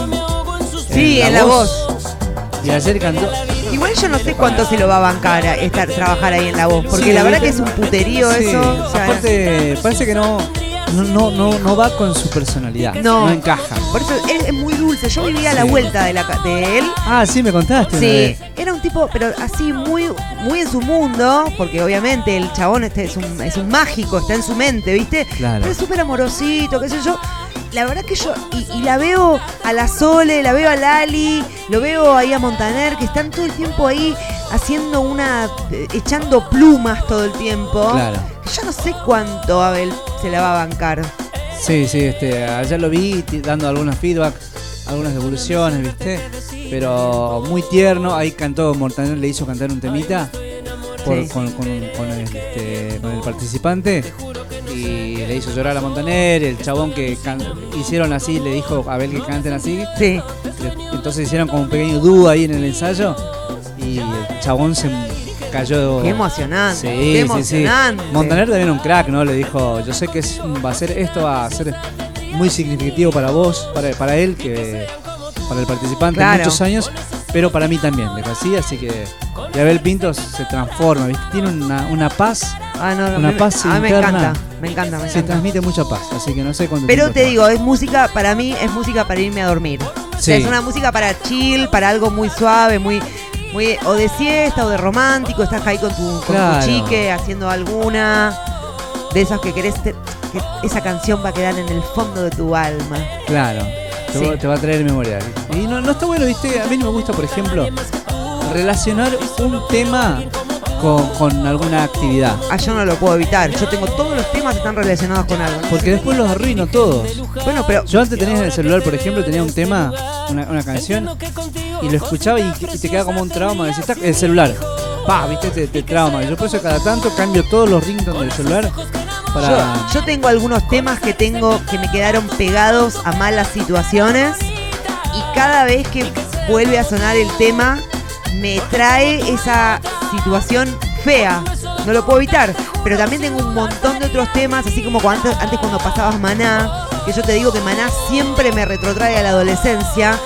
Sí, en La Voz. Y ayer cantó. Igual yo no sé cuánto se lo va a bancar a estar, trabajar ahí en la voz, porque Sí, la verdad que es un puterío Sí, eso. o sea, Aparte, parece que no, no, no, no, no va con su personalidad. No. No encaja. por eso él es muy dulce. Yo vivía a la Sí. vuelta de, la, de él. Ah, sí, me contaste. una Sí, vez. era un tipo, pero así muy, muy en su mundo, porque obviamente el chabón este es un, es un mágico, está en su mente, ¿viste? Claro. Pero es súper amorosito, qué sé yo. La verdad que yo, y, y la veo a la Sole, la veo a Lali, lo veo ahí a Montaner, que están todo el tiempo ahí haciendo una. eh, echando plumas todo el tiempo. Claro. Yo no sé cuánto Abel se la va a bancar. Sí, sí, este, ayer lo vi dando algunos feedback, algunas devoluciones, ¿viste? Pero muy tierno, ahí cantó, Montaner le hizo cantar un temita por- Sí. con, con- con el, este, con el participante y le hizo llorar a Montaner, el chabón que can- hicieron así, le dijo a Abel que canten así. Sí. Entonces hicieron como un pequeño dúo ahí en el ensayo y el chabón se cayó. Qué emocionante, Sí, qué sí, emocionante. sí. Montaner también un crack, ¿no? Le dijo, yo sé que es, va a ser esto va a ser muy significativo para vos, para, para él, que para el participante Claro. muchos años, pero para mí también, le así, así que y Abel Pintos se transforma, ¿viste? Tiene una, una paz, Ah, no, no, una me- paz a mí me interna. encanta, me encanta, me Se encanta. transmite mucha paz, así que no sé cuánto Pero te está. digo, es música, para mí es música para irme a dormir. O sea, Sí. es una música para chill, para algo muy suave, muy, muy o de siesta o de romántico. Estás ahí con tu, con tu chique haciendo alguna de esas que querés, te- que esa canción va a quedar en el fondo de tu alma. Claro, te, Sí. va, te va a traer memoria. Y no, no está bueno, viste, a mí no me gusta, por ejemplo, relacionar un tema con, con alguna actividad. Ah, yo no lo puedo evitar. Yo tengo todos los temas que están relacionados con algo. Porque después los arruino todos. Bueno, pero. Yo antes tenía en el celular, por ejemplo, tenía un tema, una, una canción, y lo escuchaba y, y te queda como un trauma. Decís, "Tac, el celular. Pa, viste, te, te trauma. Yo por eso cada tanto cambio todos los ringtones del celular para. Yo, yo tengo algunos temas que tengo que me quedaron pegados a malas situaciones y cada vez que vuelve a sonar el tema me trae esa situación fea. No lo puedo evitar. Pero también tengo un montón de otros temas, así como cuando antes, cuando pasabas Maná, que yo te digo que Maná siempre me retrotrae a la adolescencia,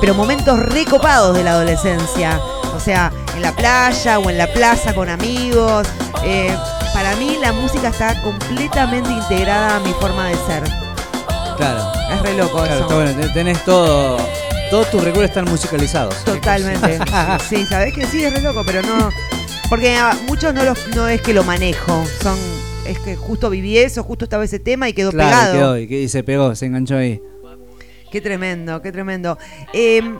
pero momentos recopados de la adolescencia. O sea, en la playa o en la plaza con amigos. Eh, para mí la música está completamente integrada a mi forma de ser. Claro. Es re loco Claro, eso. está bueno, te- tenés todo. Todos tus recuerdos están musicalizados. Totalmente. sí, sabés que sí, es re loco, pero no. Porque a muchos no, los, no es que lo manejo. Son. Es que justo viví eso, justo estaba ese tema y quedó Claro, pegado. quedó y, se pegó, se enganchó ahí. Qué tremendo, qué tremendo. Em,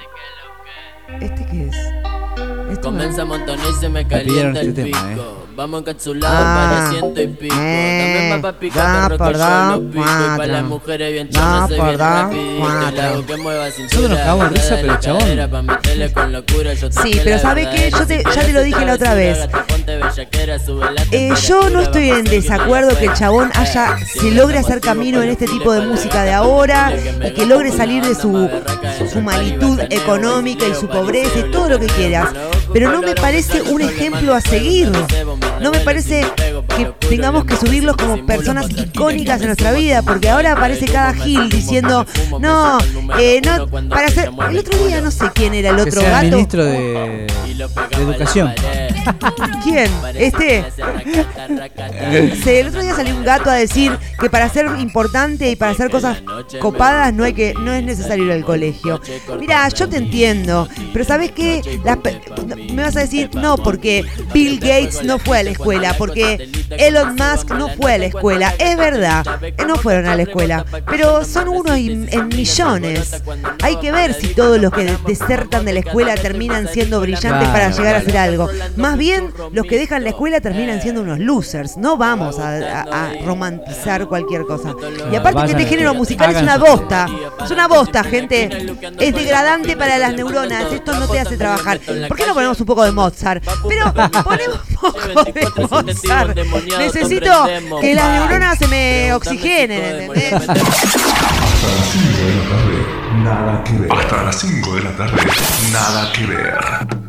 ¿Este qué es? Comienza a montonar y se me calienta el este pico. tema, Vamos encapsulados Ah. para ciento y pico. Eh, Dame papá pica, ya, perro, que yo lo pico. Y las mujeres bien chonas soy bien rapidito. cuatro. Le hago que mueva cintura. Nosotros nos cagamos de risa, pero la chabón. cadera pa' meterle con locura. Yo Sí, pero la ¿sabe qué? Yo te- ya te lo dije la otra vez. La Eh, yo no estoy en a desacuerdo que el chabón la haya, se logre hacer camino en este tipo de música de ahora y que logre salir de su, su malitud económica y su pobreza y todo lo que quieras. Pero no me parece un ejemplo a seguir. No me parece que tengamos que subirlos como personas icónicas en nuestra vida, porque ahora aparece cada Gil diciendo, no, eh, no, para hacer... El otro día no sé quién era el otro gato. ministro de, de Educación. ¿Quién? Este. El otro día salió un gato a decir que para ser importante y para hacer cosas copadas no hay que no es necesario ir al colegio. Mira, yo te entiendo, pero ¿sabes qué? Las me vas a decir no porque Bill Gates no fue a la escuela, porque Elon Musk no fue a la escuela. Es verdad, eh, no fueron a la escuela, pero son unos en millones. Hay que ver si todos los que desertan de la escuela terminan siendo brillantes para llegar a hacer algo. Más bien, los que dejan la escuela terminan siendo unos losers. No vamos a, a- a romantizar cualquier cosa. Y aparte que este género musical es una bosta. Es una bosta, gente. Es degradante para las neuronas. Esto no te hace trabajar. ¿Por qué no ponemos un poco de Mozart? Pero ponemos un poco de Mozart. Necesito que las neuronas se me oxigenen, ¿entendés? Hasta las 5 de la tarde, nada que ver. Hasta las 5 de la tarde, nada que ver.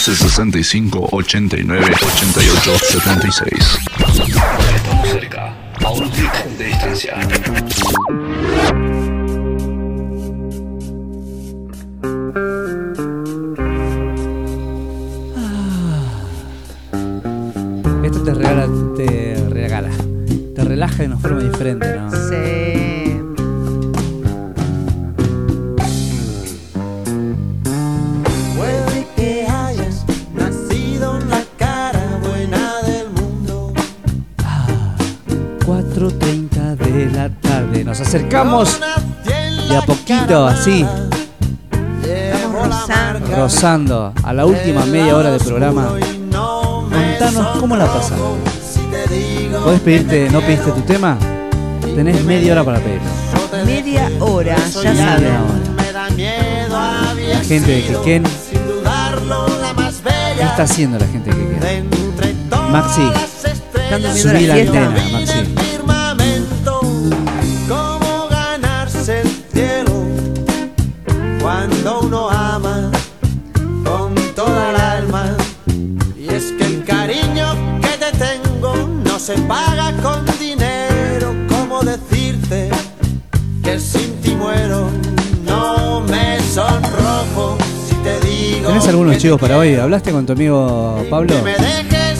11 65 89 88 76. Estamos cerca, a un clic de distancia. Poquito, así, Estamos rozando. rozando a la última media hora del programa. Contanos cómo la pasaron. ¿Podés pedirte, no pediste tu tema? Tenés media hora para pedirlo. Media hora, ya a La gente de Quequén, ¿qué está haciendo la gente de Quequén? Maxi, subí la la antena, Maxi. Chivos para hoy? ¿Hablaste con tu amigo Pablo?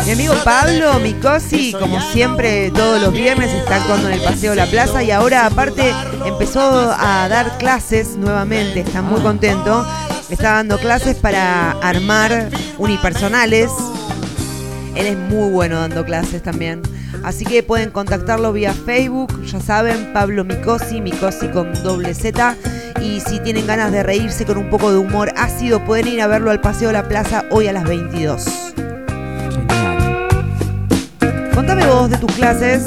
Mi amigo Pablo Micosi, como siempre, todos los viernes está actuando en el Paseo La Plaza y ahora aparte empezó a dar clases nuevamente, está muy contento. Está dando clases para armar unipersonales. Él es muy bueno dando clases también. Así que pueden contactarlo vía Facebook, ya saben, Pablo Micosi, Micosi con doble Z. Y si tienen ganas de reírse con un poco de humor ácido, pueden ir a verlo al Paseo La Plaza hoy a las 22. Genial. Contame vos de tus clases.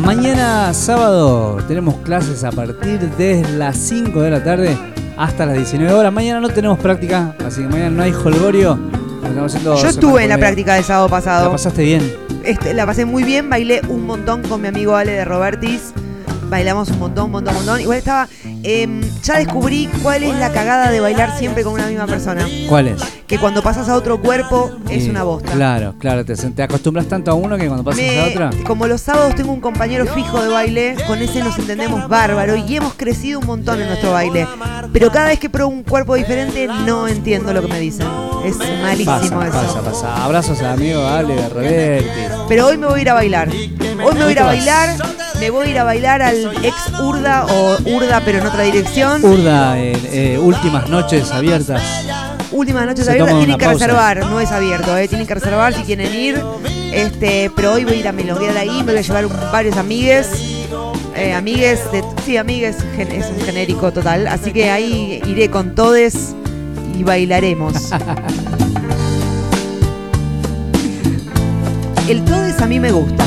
Mañana sábado tenemos clases a partir de las 5 de la tarde hasta las 19 horas. Mañana no tenemos práctica, así que mañana no hay holgorio. Yo estuve en la práctica del sábado ¿La pasado. pasaste bien? Este, la pasé muy bien, bailé un montón con mi amigo Ale de Robertis. Bailamos un montón, un montón, un montón. Igual estaba. em, ya descubrí cuál es la cagada de bailar siempre con una misma persona. ¿Cuál es? Que cuando pasas a otro cuerpo es una bosta. Claro, claro, te, te acostumbras tanto a uno que cuando pasas Me- a otra. como los sábados tengo un compañero fijo de baile, con ese nos entendemos bárbaro y hemos crecido un montón en nuestro baile. Pero cada vez que pruebo un cuerpo diferente no entiendo lo que me dicen. Es malísimo Pasa, eso. pasa, pasa. Abrazos a amigo Ale de Roberti. Pero hoy me voy a ir a bailar. Hoy me voy a ir a bailar. Me voy a ir a bailar al ex Urda o Urda pero en otra dirección. Urda, eh, eh, últimas noches abiertas. Últimas noches Se abiertas tienen que pausa. reservar, no es abierto, eh, tienen que reservar si quieren ir. Este, pero hoy voy a ir a melonguear ahí, me voy a llevar varios amigues. Eh, amigues de. Sí, amigues gen- es un genérico total. Así que ahí iré con todes y bailaremos. El todes a mí me gusta.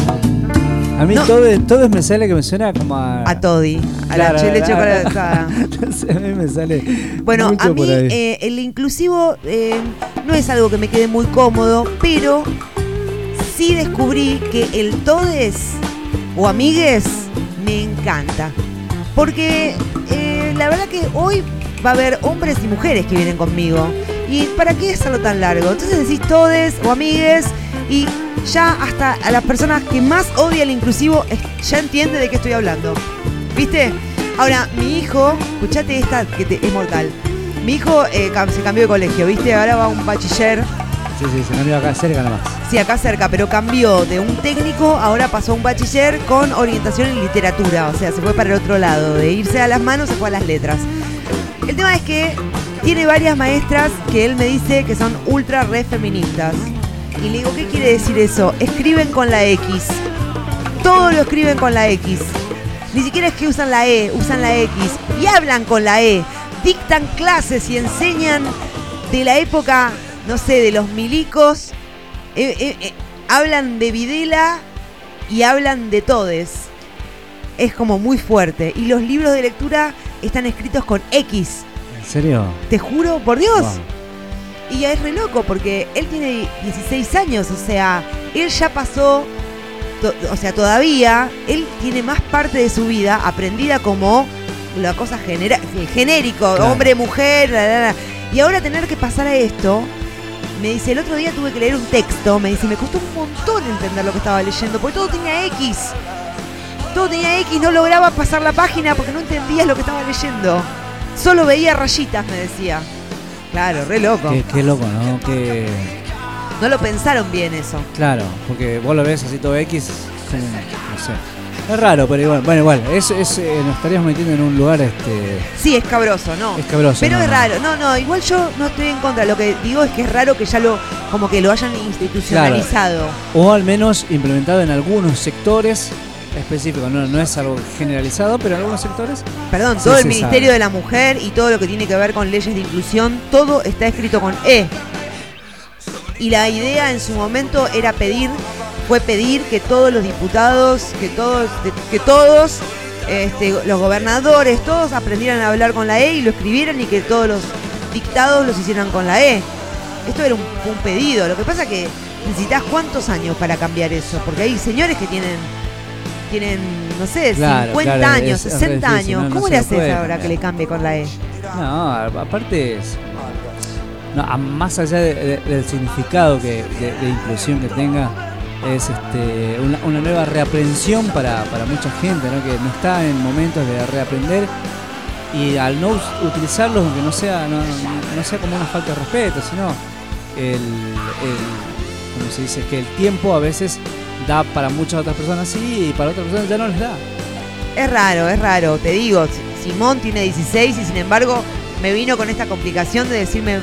A mí No. todo, todo me sale que me suena como a. A Toddy, a Claro, la chile claro. chocolatada. A mí me sale. Bueno, mucho a mí por ahí. eh, el inclusivo eh, no es algo que me quede muy cómodo, pero sí descubrí que el todes o amigues me encanta. Porque eh, la verdad que hoy va a haber hombres y mujeres que vienen conmigo. ¿Y para qué hacerlo tan largo? Entonces decís todes o amigues y ya hasta a las personas que más odia el inclusivo ya entiende de qué estoy hablando. ¿Viste? Ahora, mi hijo, escuchate esta que te- es mortal. Mi hijo eh, se cambió de colegio, ¿viste? Ahora va a un bachiller. Sí, sí, se cambió acá cerca nomás. Sí, acá cerca, pero cambió de un técnico, ahora pasó a un bachiller con orientación en literatura. O sea, se fue para el otro lado. De irse a las manos se fue a las letras. El tema es que tiene varias maestras que él me dice que son ultra re feministas. Y le digo, ¿qué quiere decir eso? Escriben con la X. Todo lo escriben con la X. Ni siquiera es que usan la E, usan la X. Y hablan con la E. Dictan clases y enseñan de la época, no sé, de los milicos. Eh, eh, eh, hablan de Videla y hablan de todes. Es como muy fuerte. Y los libros de lectura están escritos con X. ¿En serio? Te juro, por Dios. Wow. Y ya es re loco porque él tiene 16 años, o sea, él ya pasó, o sea, todavía, él tiene más parte de su vida aprendida como la cosa genera, genérico, Claro. hombre, mujer, la, la, la. Y ahora tener que pasar a esto, me dice, el otro día tuve que leer un texto, me dice, me costó un montón entender lo que estaba leyendo, porque todo tenía X. Todo tenía X, no lograba pasar la página porque no entendía lo que estaba leyendo. Solo veía rayitas, me decía. Claro, re loco. Qué, qué loco, ¿no? Que, No lo pensaron bien eso. claro, porque vos lo ves así todo X, como, no sé. Es raro, pero igual, bueno, igual, es, es, eh, nos estaríamos metiendo en un lugar este Sí, es cabroso, ¿no? escabroso. Pero no, es raro, no, no, igual yo no estoy en contra, lo que digo es que es raro que ya lo, como que lo hayan institucionalizado. O al menos implementado en algunos sectores específicos, no, no es algo generalizado, pero en algunos sectores. Perdón, sí todo el Ministerio sabe. de la Mujer y todo lo que tiene que ver con leyes de inclusión, todo está escrito con E. Y la idea en su momento era pedir, fue pedir que todos los diputados, que todos, que todos este, los gobernadores, todos aprendieran a hablar con la E y lo escribieran y que todos los dictados los hicieran con la E. Esto era un, un pedido. Lo que pasa que necesitas cuántos años para cambiar eso, porque hay señores que tienen tienen, no sé, Claro, 50 claro, años, es- es 60 re difícil, años. no, ¿Cómo le haces ahora cambiar. que le cambie con la E? No, aparte es. No, más allá de- de- del significado que, de, de inclusión que tenga, es este, una, una nueva reaprensión para, para mucha gente, ¿no? que no está en momentos de reaprender y al no utilizarlos, aunque no sea, no, no- no sea como una falta de respeto, sino el, el- como se dice, que el tiempo a veces da para muchas otras personas sí y para otras personas ya no les da. Es raro, es raro. Te digo, Si- Simón tiene 16 y sin embargo me vino con esta complicación de decirme,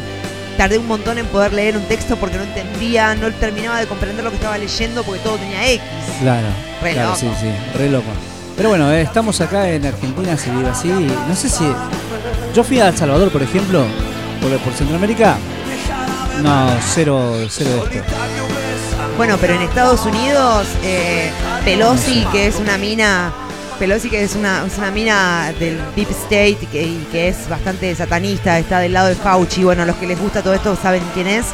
tardé un montón en poder leer un texto porque no entendía, no terminaba de comprender lo que estaba leyendo porque todo tenía X. Claro, Re claro, loco. sí, sí, re loco. Pero bueno, eh, estamos acá en Argentina, se vive así. No sé si. Yo fui a El Salvador, por ejemplo, por, por Centroamérica. No, cero, cero de esto. Bueno, pero en Estados Unidos, eh, Pelosi, que es una mina, Pelosi que es una, una mina del Deep State que, y que es bastante satanista, está del lado de Fauci, bueno, los que les gusta todo esto saben quién es.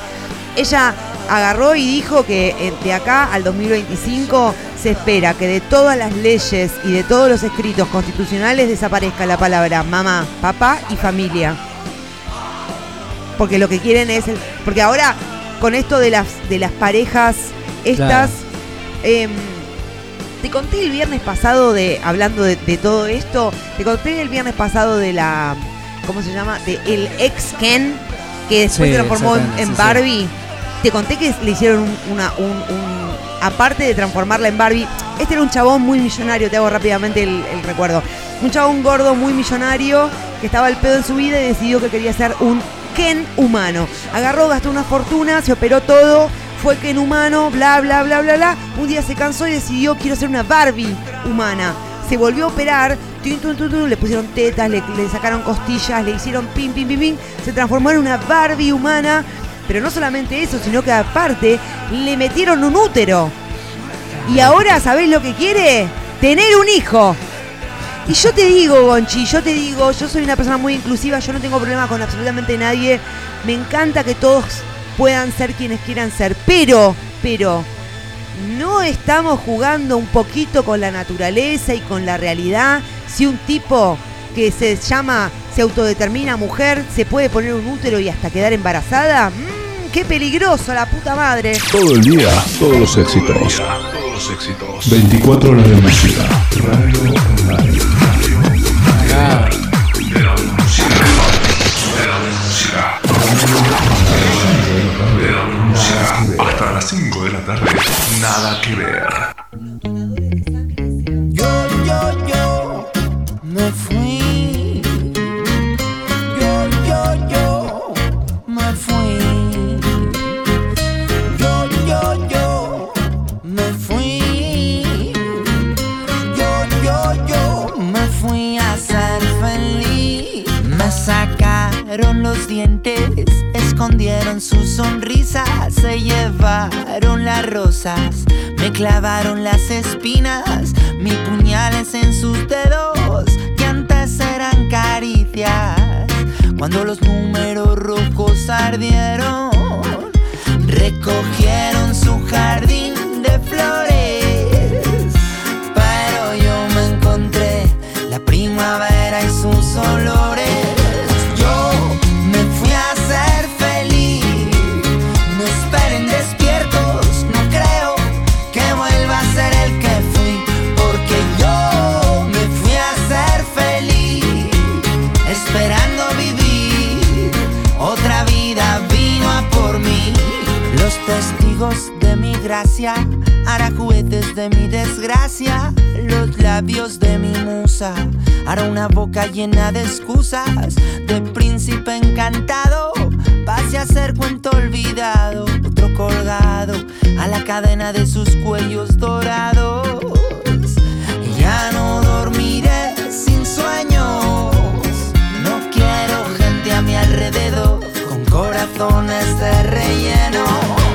Ella agarró y dijo que eh, de acá al 2025 se espera que de todas las leyes y de todos los escritos constitucionales desaparezca la palabra mamá, papá y familia. Porque lo que quieren es el, porque ahora con esto de las de las parejas estas em, te conté el viernes pasado de hablando de, de todo esto, te conté el viernes pasado de la ¿cómo se llama? de el ex Ken que después Sí, se transformó en, exactamente, en sí, sí. Barbie. Te conté que le hicieron un- una un, un- aparte de transformarla en Barbie, este era un chabón muy millonario, te hago rápidamente el, el recuerdo. Un chabón gordo muy millonario que estaba al pedo en su vida y decidió que quería ser un Ken humano. Agarró, gastó una fortuna, se operó todo, fue Ken humano, bla, bla, bla, bla, bla. Un día se cansó y decidió, quiero ser una Barbie humana. Se volvió a operar, tun, tun, tun, le pusieron tetas, le, sacaron costillas, le hicieron pim, pim, pim, pim. Se transformó en una Barbie humana. Pero no solamente eso, sino que aparte le metieron un útero. Y ahora, ¿sabés lo que quiere? Tener un hijo. Y yo te digo, Gonchi, yo te digo, yo soy una persona muy inclusiva, yo no tengo problema con absolutamente nadie. Me encanta que todos puedan ser quienes quieran ser, pero, pero, ¿no estamos jugando un poquito con la naturaleza y con la realidad? Si un tipo que se llama, se autodetermina mujer, se puede poner un útero y hasta quedar embarazada. ¡Mmm, ¡Qué peligroso, la puta madre! Todo el día, todos los éxitos. Todos los éxitos. 24 horas de música. Radio. Hasta las 5 de la tarde. Nada que ver. Yo, yo, yo me fui. Yo, yo, yo me fui. Yo, yo, yo me fui. Yo, yo, yo me fui a ser feliz. Me sacaron los dientes, escondieron sus sonrisas, se llevaron las rosas, me clavaron las espinas, mis puñales en sus dedos, que antes eran caricias. Cuando los números rojos ardieron, recogieron su jardín de flores. Pero yo me encontré la primavera y sus olores. Gracia hará juguetes de mi desgracia. Los labios de mi musa hará una boca llena de excusas. De príncipe encantado pase a ser cuento olvidado. Otro colgado a la cadena de sus cuellos dorados. Ya no dormiré sin sueños. No quiero gente a mi alrededor con corazones de relleno.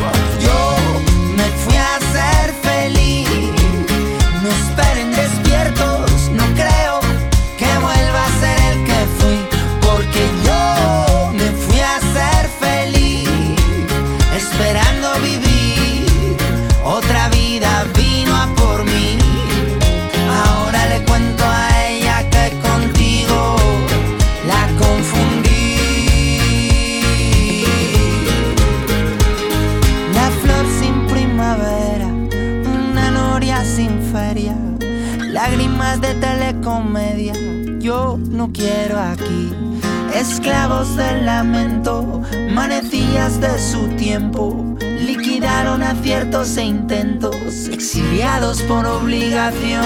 Esclavos del lamento, manecillas de su tiempo, liquidaron aciertos e intentos, exiliados por obligación.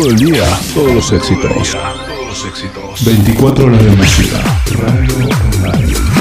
Todo el día, todos los éxitos. Todos los éxitos. 24 horas de música. Radio, radio.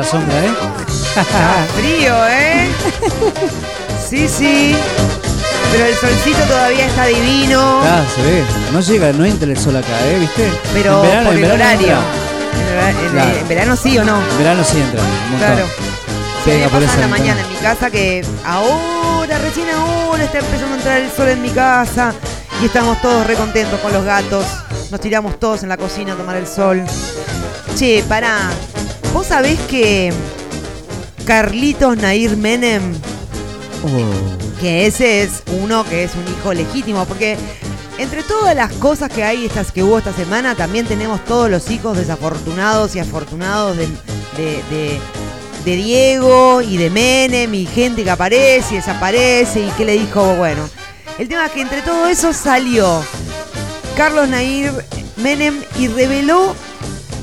La sombra, ¿eh? Está frío, ¿eh? Sí, sí. Pero el solcito todavía está divino. Ah, se ve. No llega, no entra el sol acá, ¿eh? ¿Viste? Pero En verano- por en el verano horario. En, hora- en- Claro. en verano sí o no. En verano sí entra. un. Claro. Sí, Pega me pasa en la mañana en mi casa que ahora, recién ahora está empezando a entrar el sol en mi casa y estamos todos recontentos con los gatos. Nos tiramos todos en la cocina a tomar el sol. Che, pará. ¿Vos sabés que Carlitos Nair Menem, Oh. que ese es uno que es un hijo legítimo, porque entre todas las cosas que hay estas que hubo esta semana, también tenemos todos los hijos desafortunados y afortunados de, de- de- de Diego y de Menem y gente que aparece y desaparece y que le dijo, bueno. El tema es que entre todo eso salió Carlos Nair Menem y reveló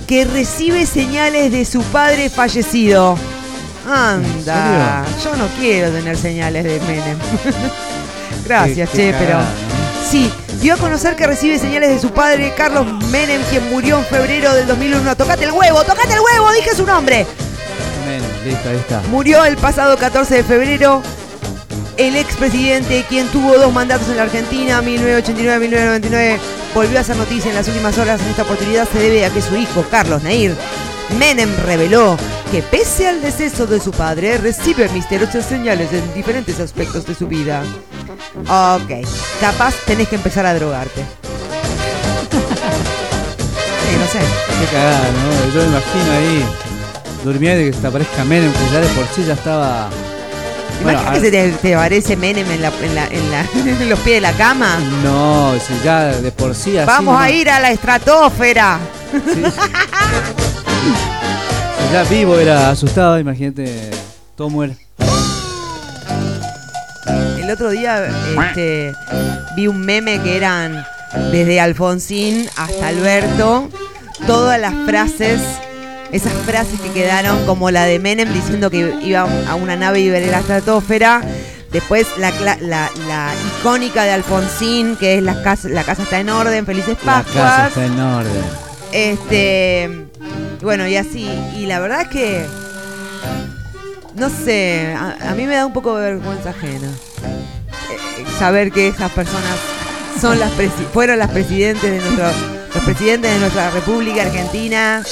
que recibe señales de su padre fallecido. Anda, yo no quiero tener señales de Menem. Gracias, Qué- qué che, pero. Sí, dio a conocer que recibe señales de su padre, Carlos Menem, quien murió en febrero del 2001. ¡Tocate el huevo! ¡Tocate el huevo! ¡Dije su nombre! Menem, listo, ahí está. Murió el pasado 14 de febrero. El expresidente, quien tuvo dos mandatos en la Argentina, 1989-1999, volvió a hacer noticia en las últimas horas. Esta oportunidad se debe a que su hijo, Carlos Nair Menem, reveló que pese al deceso de su padre, recibe misteriosas señales en diferentes aspectos de su vida. Ok, capaz tenés que empezar a drogarte. Sí, no sé. Qué cagada, ¿no? Yo me imagino ahí durmiendo y que te aparezca Menem, que ya de por sí ya estaba. Bueno, Imagínate que se te, te aparece Menem en, la, en, la, en, la- en los pies de la cama. No, si ya de por sí así. Vamos a ir a la estratosfera. Si ya vivo era asustado, imagínate, todo muere. El otro día este, vi un meme que eran desde Alfonsín hasta Alberto, todas las frases, esas frases que quedaron como la de Menem diciendo que iba a una nave y a la estratosfera. Después la, la- la icónica de Alfonsín, que es la casa, la casa está en orden, felices La casa Pascuas. está en orden. Este, bueno, y así. Y la verdad es que, no sé, a, a mí me da un poco de vergüenza ajena. eh, saber que esas personas son las presi- fueron las presidentes de nuestro, los presidentes de nuestra República Argentina.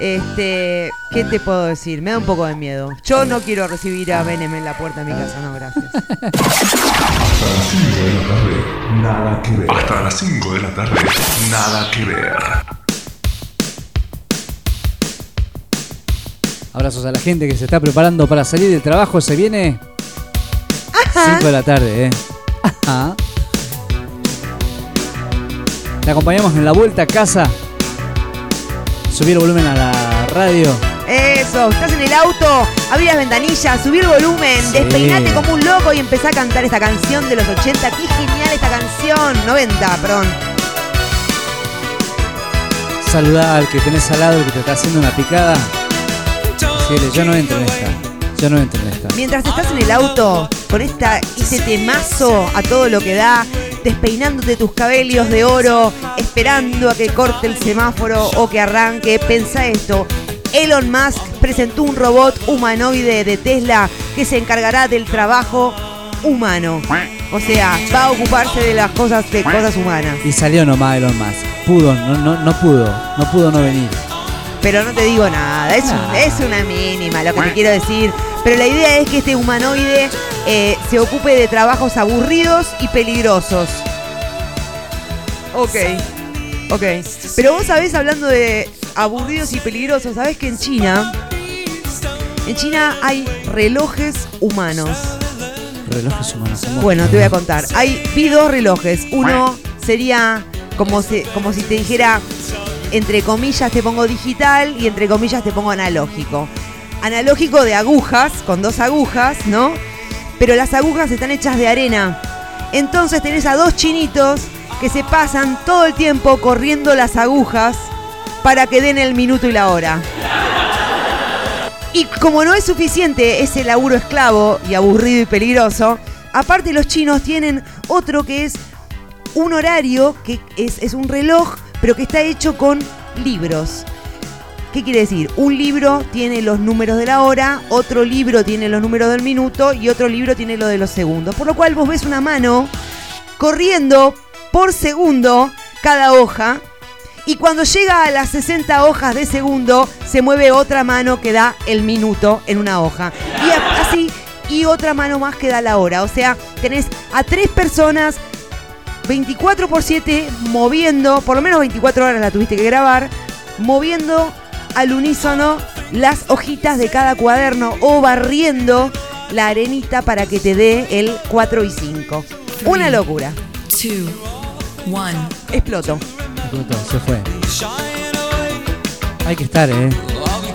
Este, ¿qué te puedo decir? Me da un poco de miedo. Yo no quiero recibir a Benem en la puerta de mi casa, no, gracias. Hasta las 5 de la tarde, nada que ver. Hasta las 5 de la tarde, nada que ver. Abrazos a la gente que se está preparando para salir del trabajo. Se viene 5 de la tarde, ¿eh? Ajá. Te acompañamos en la vuelta a casa. Subir el volumen a la radio. Eso, estás en el auto, abrí las ventanillas, subí el volumen, Sí. despeinate como un loco y empezá a cantar esta canción de los 80. ¡Qué genial esta canción! 90, perdón. Saludá al que tenés al lado, el que te está haciendo una picada. Decirle, yo no entro en esta. Yo no entro en esta. Mientras estás en el auto, con esta, este temazo a todo lo que da, despeinándote tus cabellos de oro, esperando a que corte el semáforo o que arranque, pensa esto. Elon Musk presentó un robot humanoide de Tesla que se encargará del trabajo humano. O sea, va a ocuparse de las cosas de cosas humanas. Y salió nomás Elon Musk. Pudo, no, no, no pudo. No pudo no venir. Pero no te digo nada, es, un- es una mínima lo que te quiero decir. Pero la idea es que este humanoide eh, se ocupe de trabajos aburridos y peligrosos. Ok, ok. Pero vos sabés, hablando de aburridos y peligrosos, sabés que en China, en China hay relojes humanos. Relojes humanos. Bueno, te voy a contar. Hay, vi dos relojes. Uno sería como si, como si te dijera, entre comillas te pongo digital y entre comillas te pongo analógico. Analógico de agujas, con dos agujas, ¿no? Pero las agujas están hechas de arena. Entonces tenés a dos chinitos que se pasan todo el tiempo corriendo las agujas para que den el minuto y la hora. Y como no es suficiente ese laburo esclavo y aburrido y peligroso, aparte los chinos tienen otro que es un horario, que es, es un reloj, pero que está hecho con libros. ¿Qué quiere decir? Un libro tiene los números de la hora, otro libro tiene los números del minuto y otro libro tiene lo de los segundos. Por lo cual vos ves una mano corriendo por segundo cada hoja y cuando llega a las 60 hojas de segundo se mueve otra mano que da el minuto en una hoja. Y así, y otra mano más que da la hora. O sea, tenés a tres personas 24 por 7 moviendo, por lo menos 24 horas la tuviste que grabar, moviendo al unísono las hojitas de cada cuaderno o barriendo la arenita para que te dé el 4 y 5. Una locura. Exploto. Exploto, se fue. Hay que estar, ¿eh?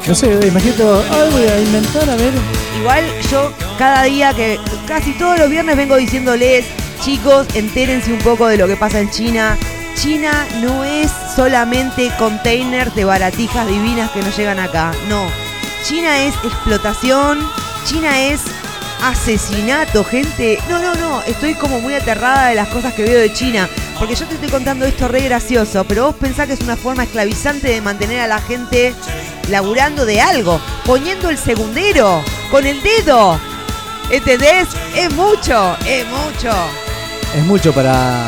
No sé, imagínate, ay, voy a inventar, a ver. Igual yo cada día que casi todos los viernes vengo diciéndoles, chicos, entérense un poco de lo que pasa en China. China no es solamente containers de baratijas divinas que nos llegan acá, no. China es explotación, China es asesinato, gente. No, no, no, estoy como muy aterrada de las cosas que veo de China. Porque yo te estoy contando esto re gracioso, pero vos pensás que es una forma esclavizante de mantener a la gente laburando de algo, poniendo el segundero con el dedo. ¿Entendés? Es mucho, es mucho. Es mucho para,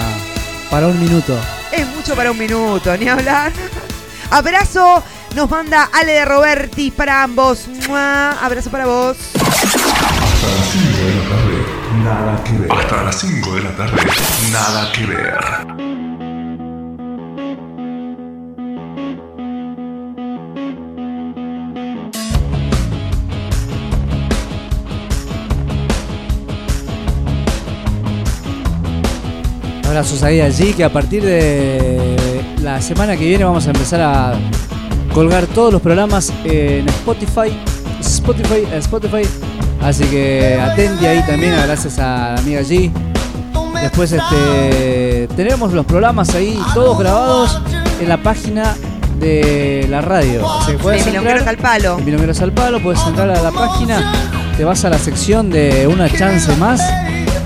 para un minuto. Es mucho para un minuto, ni hablar. Abrazo, nos manda Ale de Roberti para ambos. ¡Mua! Abrazo para vos. Hasta las 5 de la tarde, nada que ver. Hasta las 5 de la tarde, nada que ver. Abrazos ahí allí, que a partir de la semana que viene vamos a empezar a colgar todos los programas en Spotify. Spotify, Spotify. Así que atente ahí también, gracias a la amiga G. Después este tenemos los programas ahí todos grabados en la página de la radio. O sea, que puedes De Milongueros entrar- al Palo. de al Palo, puedes entrar a la página, te vas a la sección de una chance más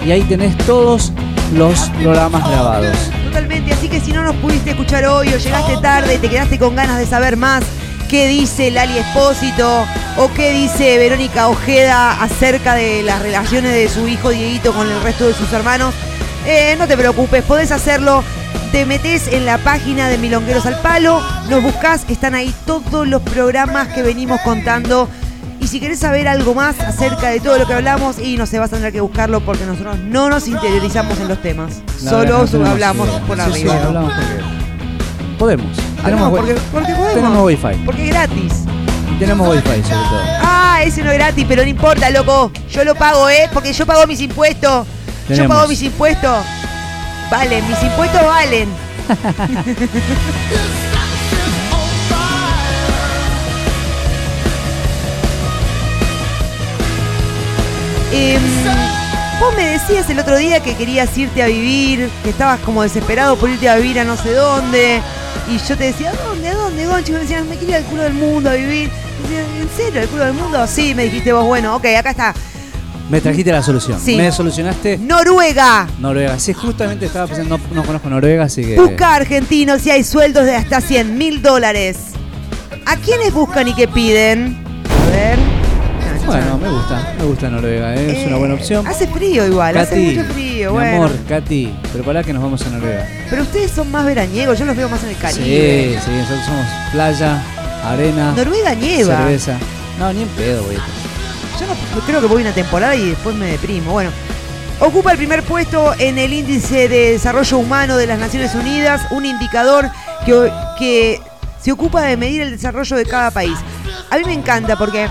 y ahí tenés todos los programas grabados. Totalmente, así que si no nos pudiste escuchar hoy o llegaste tarde y te quedaste con ganas de saber más qué dice Lali Espósito o qué dice Verónica Ojeda acerca de las relaciones de su hijo Dieguito con el resto de sus hermanos, Eh, no te preocupes, podés hacerlo. Te metes en la página de Milongueros al Palo, nos buscás, están ahí todos los programas que venimos contando. Y si querés saber algo más acerca de todo lo que hablamos, y no se vas a tener que buscarlo porque nosotros no nos interiorizamos en los temas. La Solo verdad, no tenemos hablamos idea. por Sí, arriba. Sí, hablamos porque podemos. Tenemos, porque, porque podemos. tenemos wifi. Porque es gratis. Y tenemos wifi sobre todo. Ah, ese no es gratis, pero no importa, loco. Yo lo pago, ¿eh? Porque yo pago mis impuestos. Yo pago mis impuestos. Valen, mis impuestos valen. Em, vos me decías el otro día que querías irte a vivir, que estabas como desesperado por irte a vivir a no sé dónde. Y yo te decía, ¿a dónde? ¿A dónde, Gonchi? Me decías, me quiero ir al culo del mundo a vivir. Decía, ¿En serio? ¿Al culo del mundo? Sí, me dijiste vos, bueno, ok, acá está. Me trajiste la solución. Sí. Me solucionaste Noruega. Noruega. Sí, justamente estaba pensando, no, no conozco Noruega, así que. Busca argentinos y hay sueldos de hasta 100 mil dólares. ¿A quiénes buscan y qué piden? A ver. Bueno, me gusta, me gusta Noruega, ¿eh? es una buena opción. Hace frío igual, hace mucho frío, mi bueno. amor, Katy, prepará que nos vamos a Noruega. Pero ustedes son más veraniegos, yo los veo más en el Sí, Caribe. sí, nosotros somos playa, arena, Noruega nieva. cerveza. No, ni en pedo, güey. Yo no creo que voy una temporada y después me deprimo. Bueno, ocupa el primer puesto en el índice de desarrollo humano de las Naciones Unidas, un indicador que, que se ocupa de medir el desarrollo de cada país. A mí me encanta porque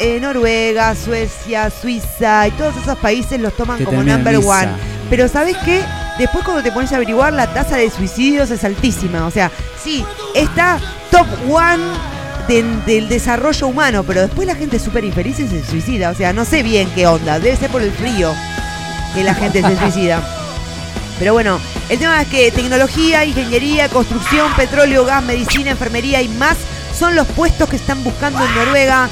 eh, Noruega, Suecia, Suiza y todos esos países los toman Te como number one. Pero ¿sabes qué? Después cuando te pones a averiguar la tasa de suicidios es altísima. O sea, sí, está top one del, del desarrollo humano, pero después la gente súper infeliz y se suicida. O sea, no sé bien qué onda. Debe ser por el frío que la gente se suicida. Pero bueno, el tema es que tecnología, ingeniería, construcción, petróleo, gas, medicina, enfermería y más son los puestos que están buscando en Noruega.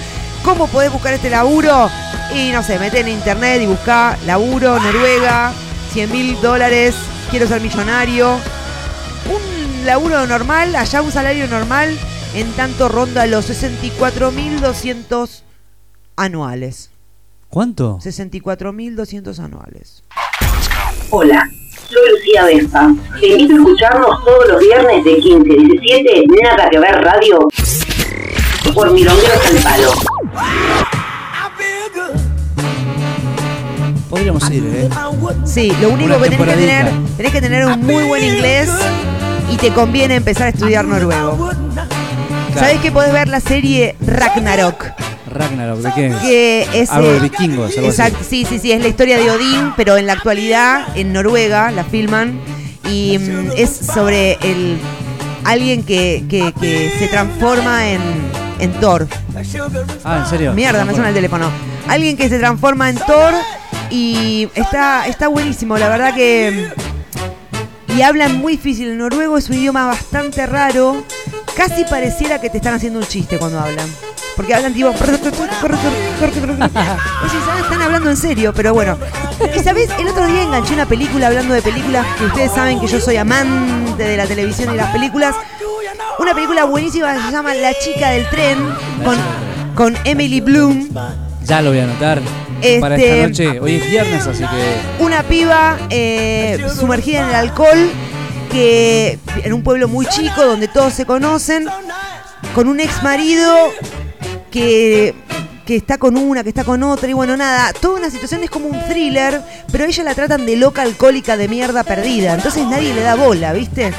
¿Cómo podés buscar este laburo? Y no sé, mete en internet y busca laburo, Noruega, 100 mil dólares, quiero ser millonario. Un laburo normal, allá un salario normal, en tanto ronda los 64.200 anuales. ¿Cuánto? 64.200 anuales. Hola, soy Lucía Vespa. Te invito a escucharnos todos los viernes de 15 a 17, Nada que ver radio, por Milongueros al Palo. Podríamos ir, ¿eh? Sí, lo único Una que tenés que tener, tenés que tener un muy buen inglés y te conviene empezar a estudiar noruego. ¿Sabés que podés ver la serie Ragnarok? Ragnarok, ¿de qué? Que es. Algo de vikingos, algo sí, sí, sí, es la historia de Odín, pero en la actualidad en Noruega la filman y mm, es sobre el alguien que, que- que se transforma en, en Thor. Ah, ¿en serio? Mierda, me suena el teléfono. Alguien que se transforma en Thor y está, está buenísimo, la verdad que... Y hablan muy difícil, el noruego es un idioma bastante raro, casi pareciera que te están haciendo un chiste cuando hablan. Porque hablan tipo... Vos decís, "Ah, están hablando en serio, pero bueno. Y sabés, el otro día enganché una película hablando de películas que ustedes saben que yo soy amante de la televisión y las películas. Una película buenísima que se llama La chica del tren con, con Emily Bloom. Ya lo voy a anotar para Este- esta noche. Hoy es viernes, así que. Una piba eh, sumergida en el alcohol que en un pueblo muy chico donde todos se conocen, con un ex marido que, que está con una, que está con otra, y bueno, nada, toda una situación es como un thriller, pero a ella la tratan de loca alcohólica de mierda perdida, entonces nadie le da bola, ¿viste?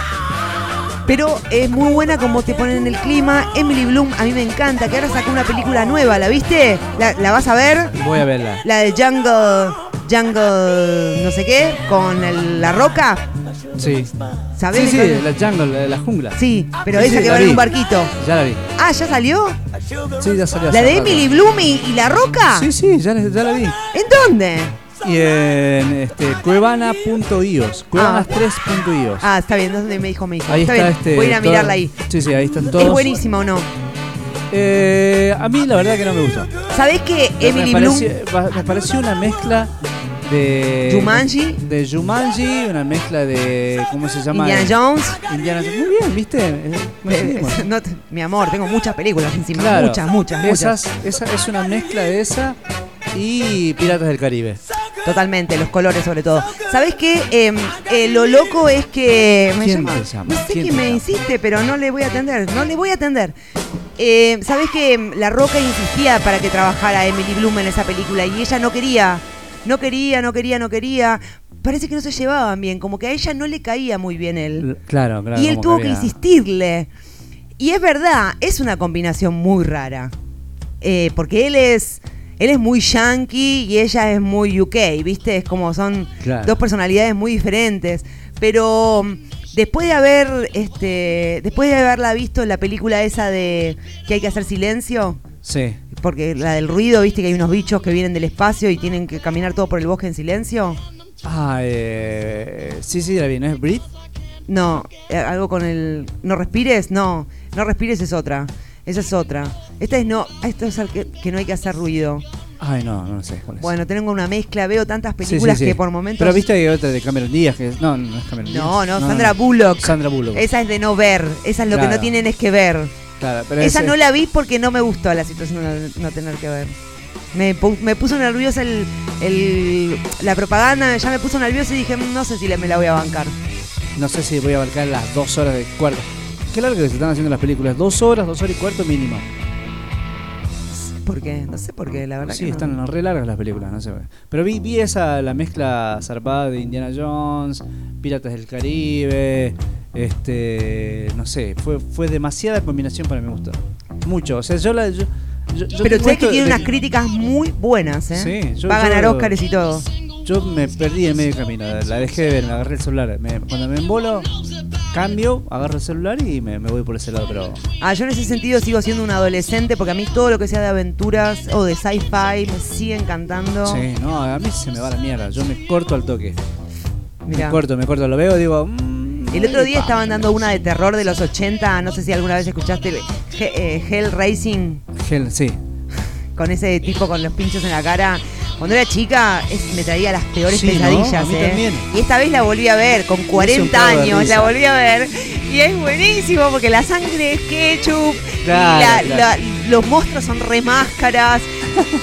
Pero es muy buena como te ponen en el clima. Emily Bloom, a mí me encanta, que ahora sacó una película nueva, ¿la viste? ¿La, la vas a ver? Voy a verla. La de Jungle, Jungle, no sé qué, con el- la roca. Sí. ¿Sabés Sí, de sí, la jungle, la, la jungla. Sí, pero Sí, esa sí, que la va en vi. un barquito. Ya la vi. Ah, ¿ya salió? Sí, ya salió. ¿La hace de rato. Emily Bloom y, la roca? Sí, sí, ya, ya la vi. ¿En dónde? Y en este, cuevana.ios. Cuevanas3.ios. Ah, está bien, ¿dónde me dijo me dijo? Ahí está, bien, este. voy a ir a mirarla ahí. Sí, sí, ahí están todos. ¿Es buenísima o no? Eh, a mí la verdad que no me gustó. ¿Sabés que Emily me, Bloom... pareció, me pareció una mezcla de. Jumanji. De Jumanji, una mezcla de. ¿Cómo se llama? Indiana Jones. Indiana Jones. Muy bien, ¿viste? Eh, coincidimos. No te- mi amor, tengo muchas películas encima. Claro, muchas, muchas, esas, muchas. Esa es una mezcla de esa y Piratas del Caribe. Totalmente, los colores sobre todo. ¿Sabes qué? Em, eh, lo loco es que. Me ¿Quién llama- te llama? No sé ¿Quién te me llama? insiste, pero no le voy a atender. No le voy a atender. Eh, ¿Sabes que La Roca insistía para que trabajara Emily Bloom en esa película y ella no quería? No quería, no quería, no quería. Parece que no se llevaban bien, como que a ella no le caía muy bien él. Claro, claro. y él tuvo que, insistirle. Y es verdad, es una combinación muy rara. Eh, porque él es. Él es muy yankee y ella es muy UK, ¿viste? Es como son Claro. dos personalidades muy diferentes. Pero después de haber. Este. Después de haberla visto la película esa de que hay que hacer silencio. Sí. Porque la del ruido, viste que hay unos bichos que vienen del espacio y tienen que caminar todo por el bosque en silencio. Ah, eh, sí, sí, la vi, ¿no es Brit? No, eh, algo con el. ¿No respires? No, no respires es otra. Esa es otra. Esta es no. Esto es que no hay que hacer ruido. Ay, no, no sé cuál es. Bueno, tengo una mezcla, veo tantas Sí, sí, películas sí. que por momentos. Pero viste que hay otra de Cameron Díaz, que es... No, no es Cameron Díaz. No, no, Sandra Bullock. Sandra Bullock. Esa es de no ver. Esa es lo que no tienen es que ver. Claro, pero Esa ese- no la vi porque no me gustó la situación de no tener que ver. Me, pu- me puso nerviosa el, el- la propaganda, ya me puso nerviosa y dije, "Mm, no sé si me la voy a bancar. No sé si voy a abarcar las dos horas de cuarto. Qué largo que se están haciendo las películas. Dos horas, dos horas y cuarto mínimo. ¿Por qué? No sé por qué, la verdad Sí, que no. están re largas las películas, no sé. Pero vi, vi esa, la mezcla zarpada de Indiana Jones, Piratas del Caribe, este, no sé, fue, fue demasiada combinación para mi gusto. Mucho, o sea, yo la... Yo, yo- yo Pero sé que tiene de- unas críticas muy buenas, ¿eh? Sí, yo- Va a ganar Óscares y todo. Yo me perdí en medio camino, la dejé de ver, me agarré el celular. Me- cuando me embolo, cambio, agarro el celular y me, me voy por ese lado, pero... Ah, yo en ese sentido sigo siendo un adolescente porque a mí todo lo que sea de aventuras o de sci-fi me sigue encantando. Sí, no, a mí se me va la mierda, yo me corto al toque. Mirá. Me corto, me corto, lo veo, digo... mm, El otro día pa. estaban dando una de terror de los 80, no sé si alguna vez escuchaste eh, Hell Racing Gel, sí. con ese tipo con los pinchos en la cara. Cuando era chica es- me traía las peores pesadillas, ¿eh? Y esta vez la volví a ver con 40 cago de años, la volví a ver y es buenísimo porque la sangre es ketchup, Claro, la- claro. la- los monstruos son re máscaras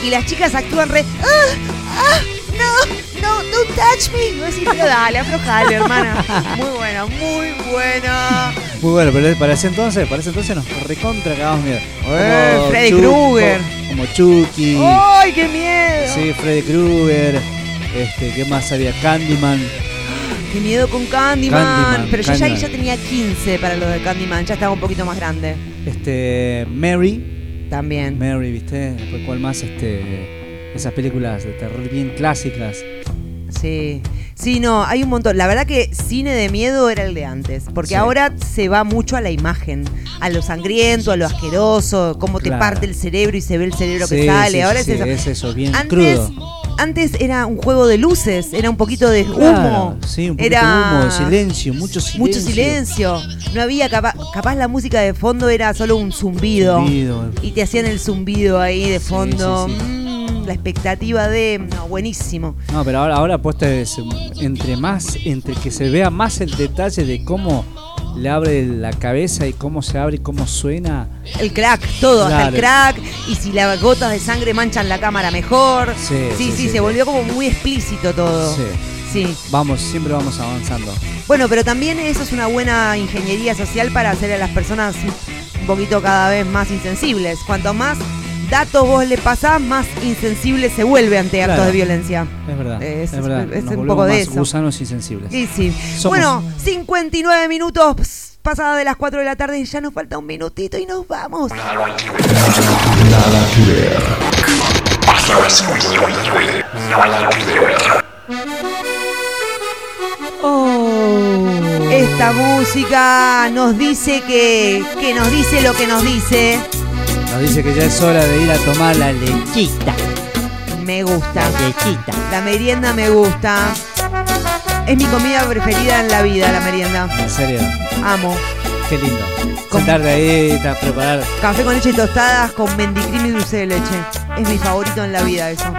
y las chicas actúan re ¡Ah! ¡Ah! ¡No! ¡No! ¡Don't touch me! Y vos decís, pero dale, aflojale, hermana. Muy buena, muy buena. Muy bueno, pero para ese entonces, para ese entonces nos recontra cagamos miedo. Eh, Como Freddy Krueger. Como, como Chucky. ¡Ay, qué miedo! Sí, Freddy Krueger. Este, ¿qué más había? Candyman. Qué miedo con Candyman. Candyman, Pero yo ya ya tenía 15 para lo de Candyman, ya estaba un poquito más grande. Este, Mary. También. Mary, ¿viste? Después, ¿cuál más? Este, esas películas de terror bien clásicas. Sí. Sí, no, hay un montón. La verdad que cine de miedo era el de antes. Porque Sí. ahora se va mucho a la imagen, a lo sangriento, a lo asqueroso, cómo te parte el cerebro y se ve el cerebro que sale. sí, ahora es eso. es eso, bien antes, crudo. Antes era un juego de luces, era un poquito de humo. Claro, sí, un poquito era de humo, silencio, mucho silencio. Mucho silencio. No había capaz, capaz la música de fondo era solo un zumbido. Zumbido. Y te hacían el zumbido ahí de fondo. Mm, la expectativa de. No, buenísimo. No, pero ahora, ahora es entre más, entre que se vea más el detalle de cómo le abre la cabeza y cómo se abre y cómo suena. El crack, todo, hasta el crack. Y si las gotas de sangre manchan la cámara mejor. Sí, sí, sí, sí, sí. se volvió como muy explícito todo. Sí. Sí. Vamos, siempre vamos avanzando. Bueno, pero también eso es una buena ingeniería social para hacer a las personas un poquito cada vez más insensibles. Cuanto más datos vos le pasás, más insensible se vuelve ante actos Claro. de violencia. Es verdad. Es- Es, verdad. es un poco de más eso. gusanos y sensibles. Y sí. Somos- Bueno, 59 minutos pasada de las 4 de la tarde y ya nos falta un minutito y nos vamos. Nada que ver. Hasta las 5 de la tarde. Nada que ver. Esta música nos dice que, que nos dice lo que nos dice. Nos dice que ya es hora de ir a tomar la lechita. Me gusta. Lechita. La merienda me gusta. Es mi comida preferida en la vida, la merienda. En serio. Amo. Qué lindo. Sentarte ahí, a preparar. Café con leche y tostadas con mendicrim y dulce de leche. Es mi favorito en la vida eso.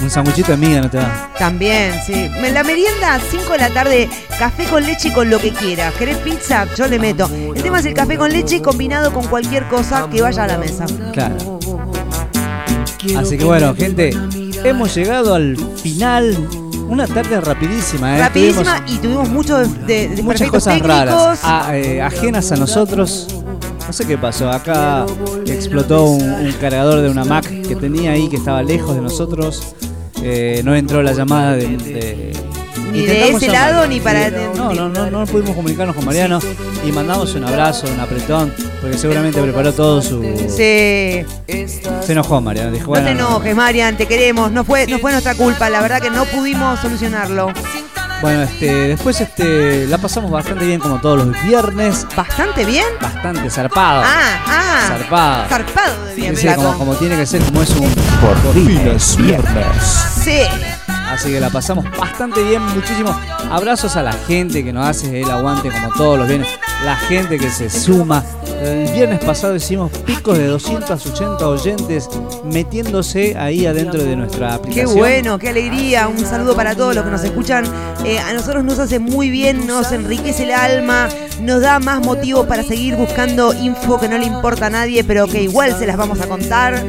Un sanguchito de miga no te da. También, sí. La merienda, 5 de la tarde, café con leche y con lo que quiera. ¿Querés pizza? Yo le meto. El tema es el café con leche combinado con cualquier cosa que vaya a la mesa. Claro. Así que bueno, gente, hemos llegado al final. Una tarde rapidísima, ¿eh? Rapidísima Tuvimos y tuvimos muchos de, de muchas cosas técnicos. raras, a- eh, ajenas a nosotros. No sé qué pasó. Acá explotó un, un cargador de una Mac que tenía ahí que estaba lejos de nosotros. Eh, no entró la llamada de. de- Ni de ese llamar. lado ni para. No, no, no, no pudimos comunicarnos con Mariano y mandamos un abrazo, un apretón, porque seguramente preparó todo su. Sí. Se enojó Mariano, dijo, No bueno. te no. enojes, Marian, te queremos. No fue, no fue nuestra culpa, la verdad que no pudimos solucionarlo. Bueno, este, después este, la pasamos bastante bien como todos los viernes. ¿Bastante bien? Bastante zarpado. Ah, ah. Zarpado. Zarpado de bien, Sí, sí, como, tiene que ser, como es un Por fines viernes. Sí. Así que la pasamos bastante bien, muchísimos abrazos a la gente que nos hace el aguante como todos los viernes, la gente que se suma. El viernes pasado hicimos picos de 280 oyentes metiéndose ahí adentro de nuestra Qué aplicación. bueno, qué alegría. Un saludo para todos los que nos escuchan. Eh, a nosotros nos hace muy bien, nos enriquece el alma, nos da más motivo para seguir buscando info que no le importa a nadie, pero que igual se las vamos a contar.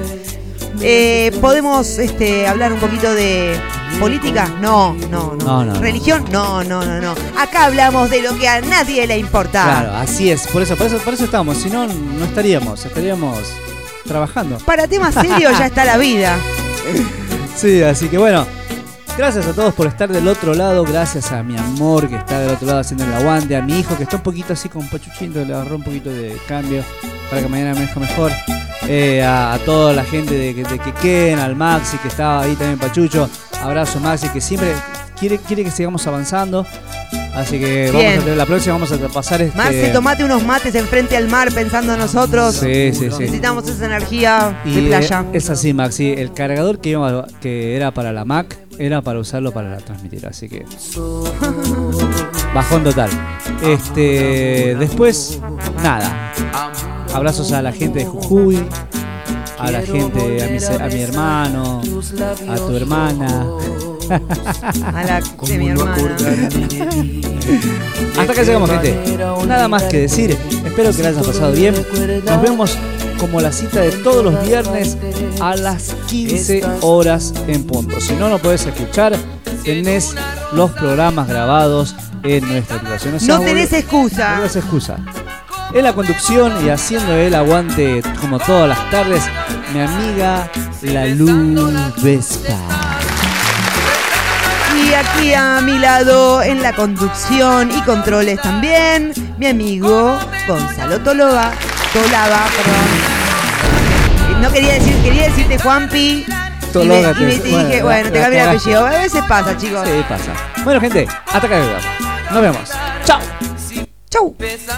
Eh, ¿Podemos este, hablar un poquito de política? No, no, no. No. ¿Religión? No, no, no, no. Acá hablamos de lo que a nadie le importa. Claro, así es, por eso, por eso, por eso estamos, si no, no estaríamos, estaríamos trabajando. Para temas serios ya está la vida. Sí, así que bueno, gracias a todos por estar del otro lado, gracias a mi amor que está del otro lado haciendo el aguante, a mi hijo que está un poquito así con pachuchito, le agarró un poquito de cambio para que mañana me deje mejor. Eh, a, a toda la gente de, de, de Quequén, al Maxi que estaba ahí también Pachucho, abrazo Maxi que siempre quiere, quiere que sigamos avanzando. Así que vamos Bien. a tener la próxima, vamos a pasar este. Marce, tomate unos mates enfrente al mar pensando en nosotros. Sí, sí, sí. Necesitamos esa energía de playa. eh, es así, Maxi. El cargador que, iba, que era para la Mac era para usarlo para transmitir, así que. Bajón total. Este. Después, nada. Abrazos a la gente de Jujuy. A la gente, a mi, se- a mi hermano, a tu hermana. A la de mi hermana. Hasta acá llegamos, gente. Nada más que decir. Espero que la hayas pasado bien. Nos vemos como la cita de todos los viernes a las 15 horas en punto. Si no, no puedes escuchar. Tenés los programas grabados en nuestra aplicación. O sea, No tenés excusa. No tenés excusa. En la conducción y haciendo el aguante como todas las tardes, mi amiga La Luz Vespa. Y aquí a mi lado, en la conducción y controles también, mi amigo Gonzalo Toloba. Tolaba, perdón. Eh, No quería decir, quería decirte Juanpi. Y me, y me- y dije, la- bueno, te la cambié el apellido. A veces pasa, chicos. Sí, pasa. Bueno, gente, hasta acá llegamos. Nos vemos. Chao. Chau. Estás,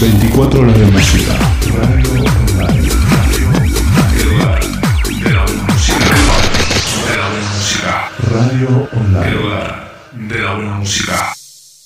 24 horas de música. Radio, radio, radio, de la música. De la música. Radio online. de la música.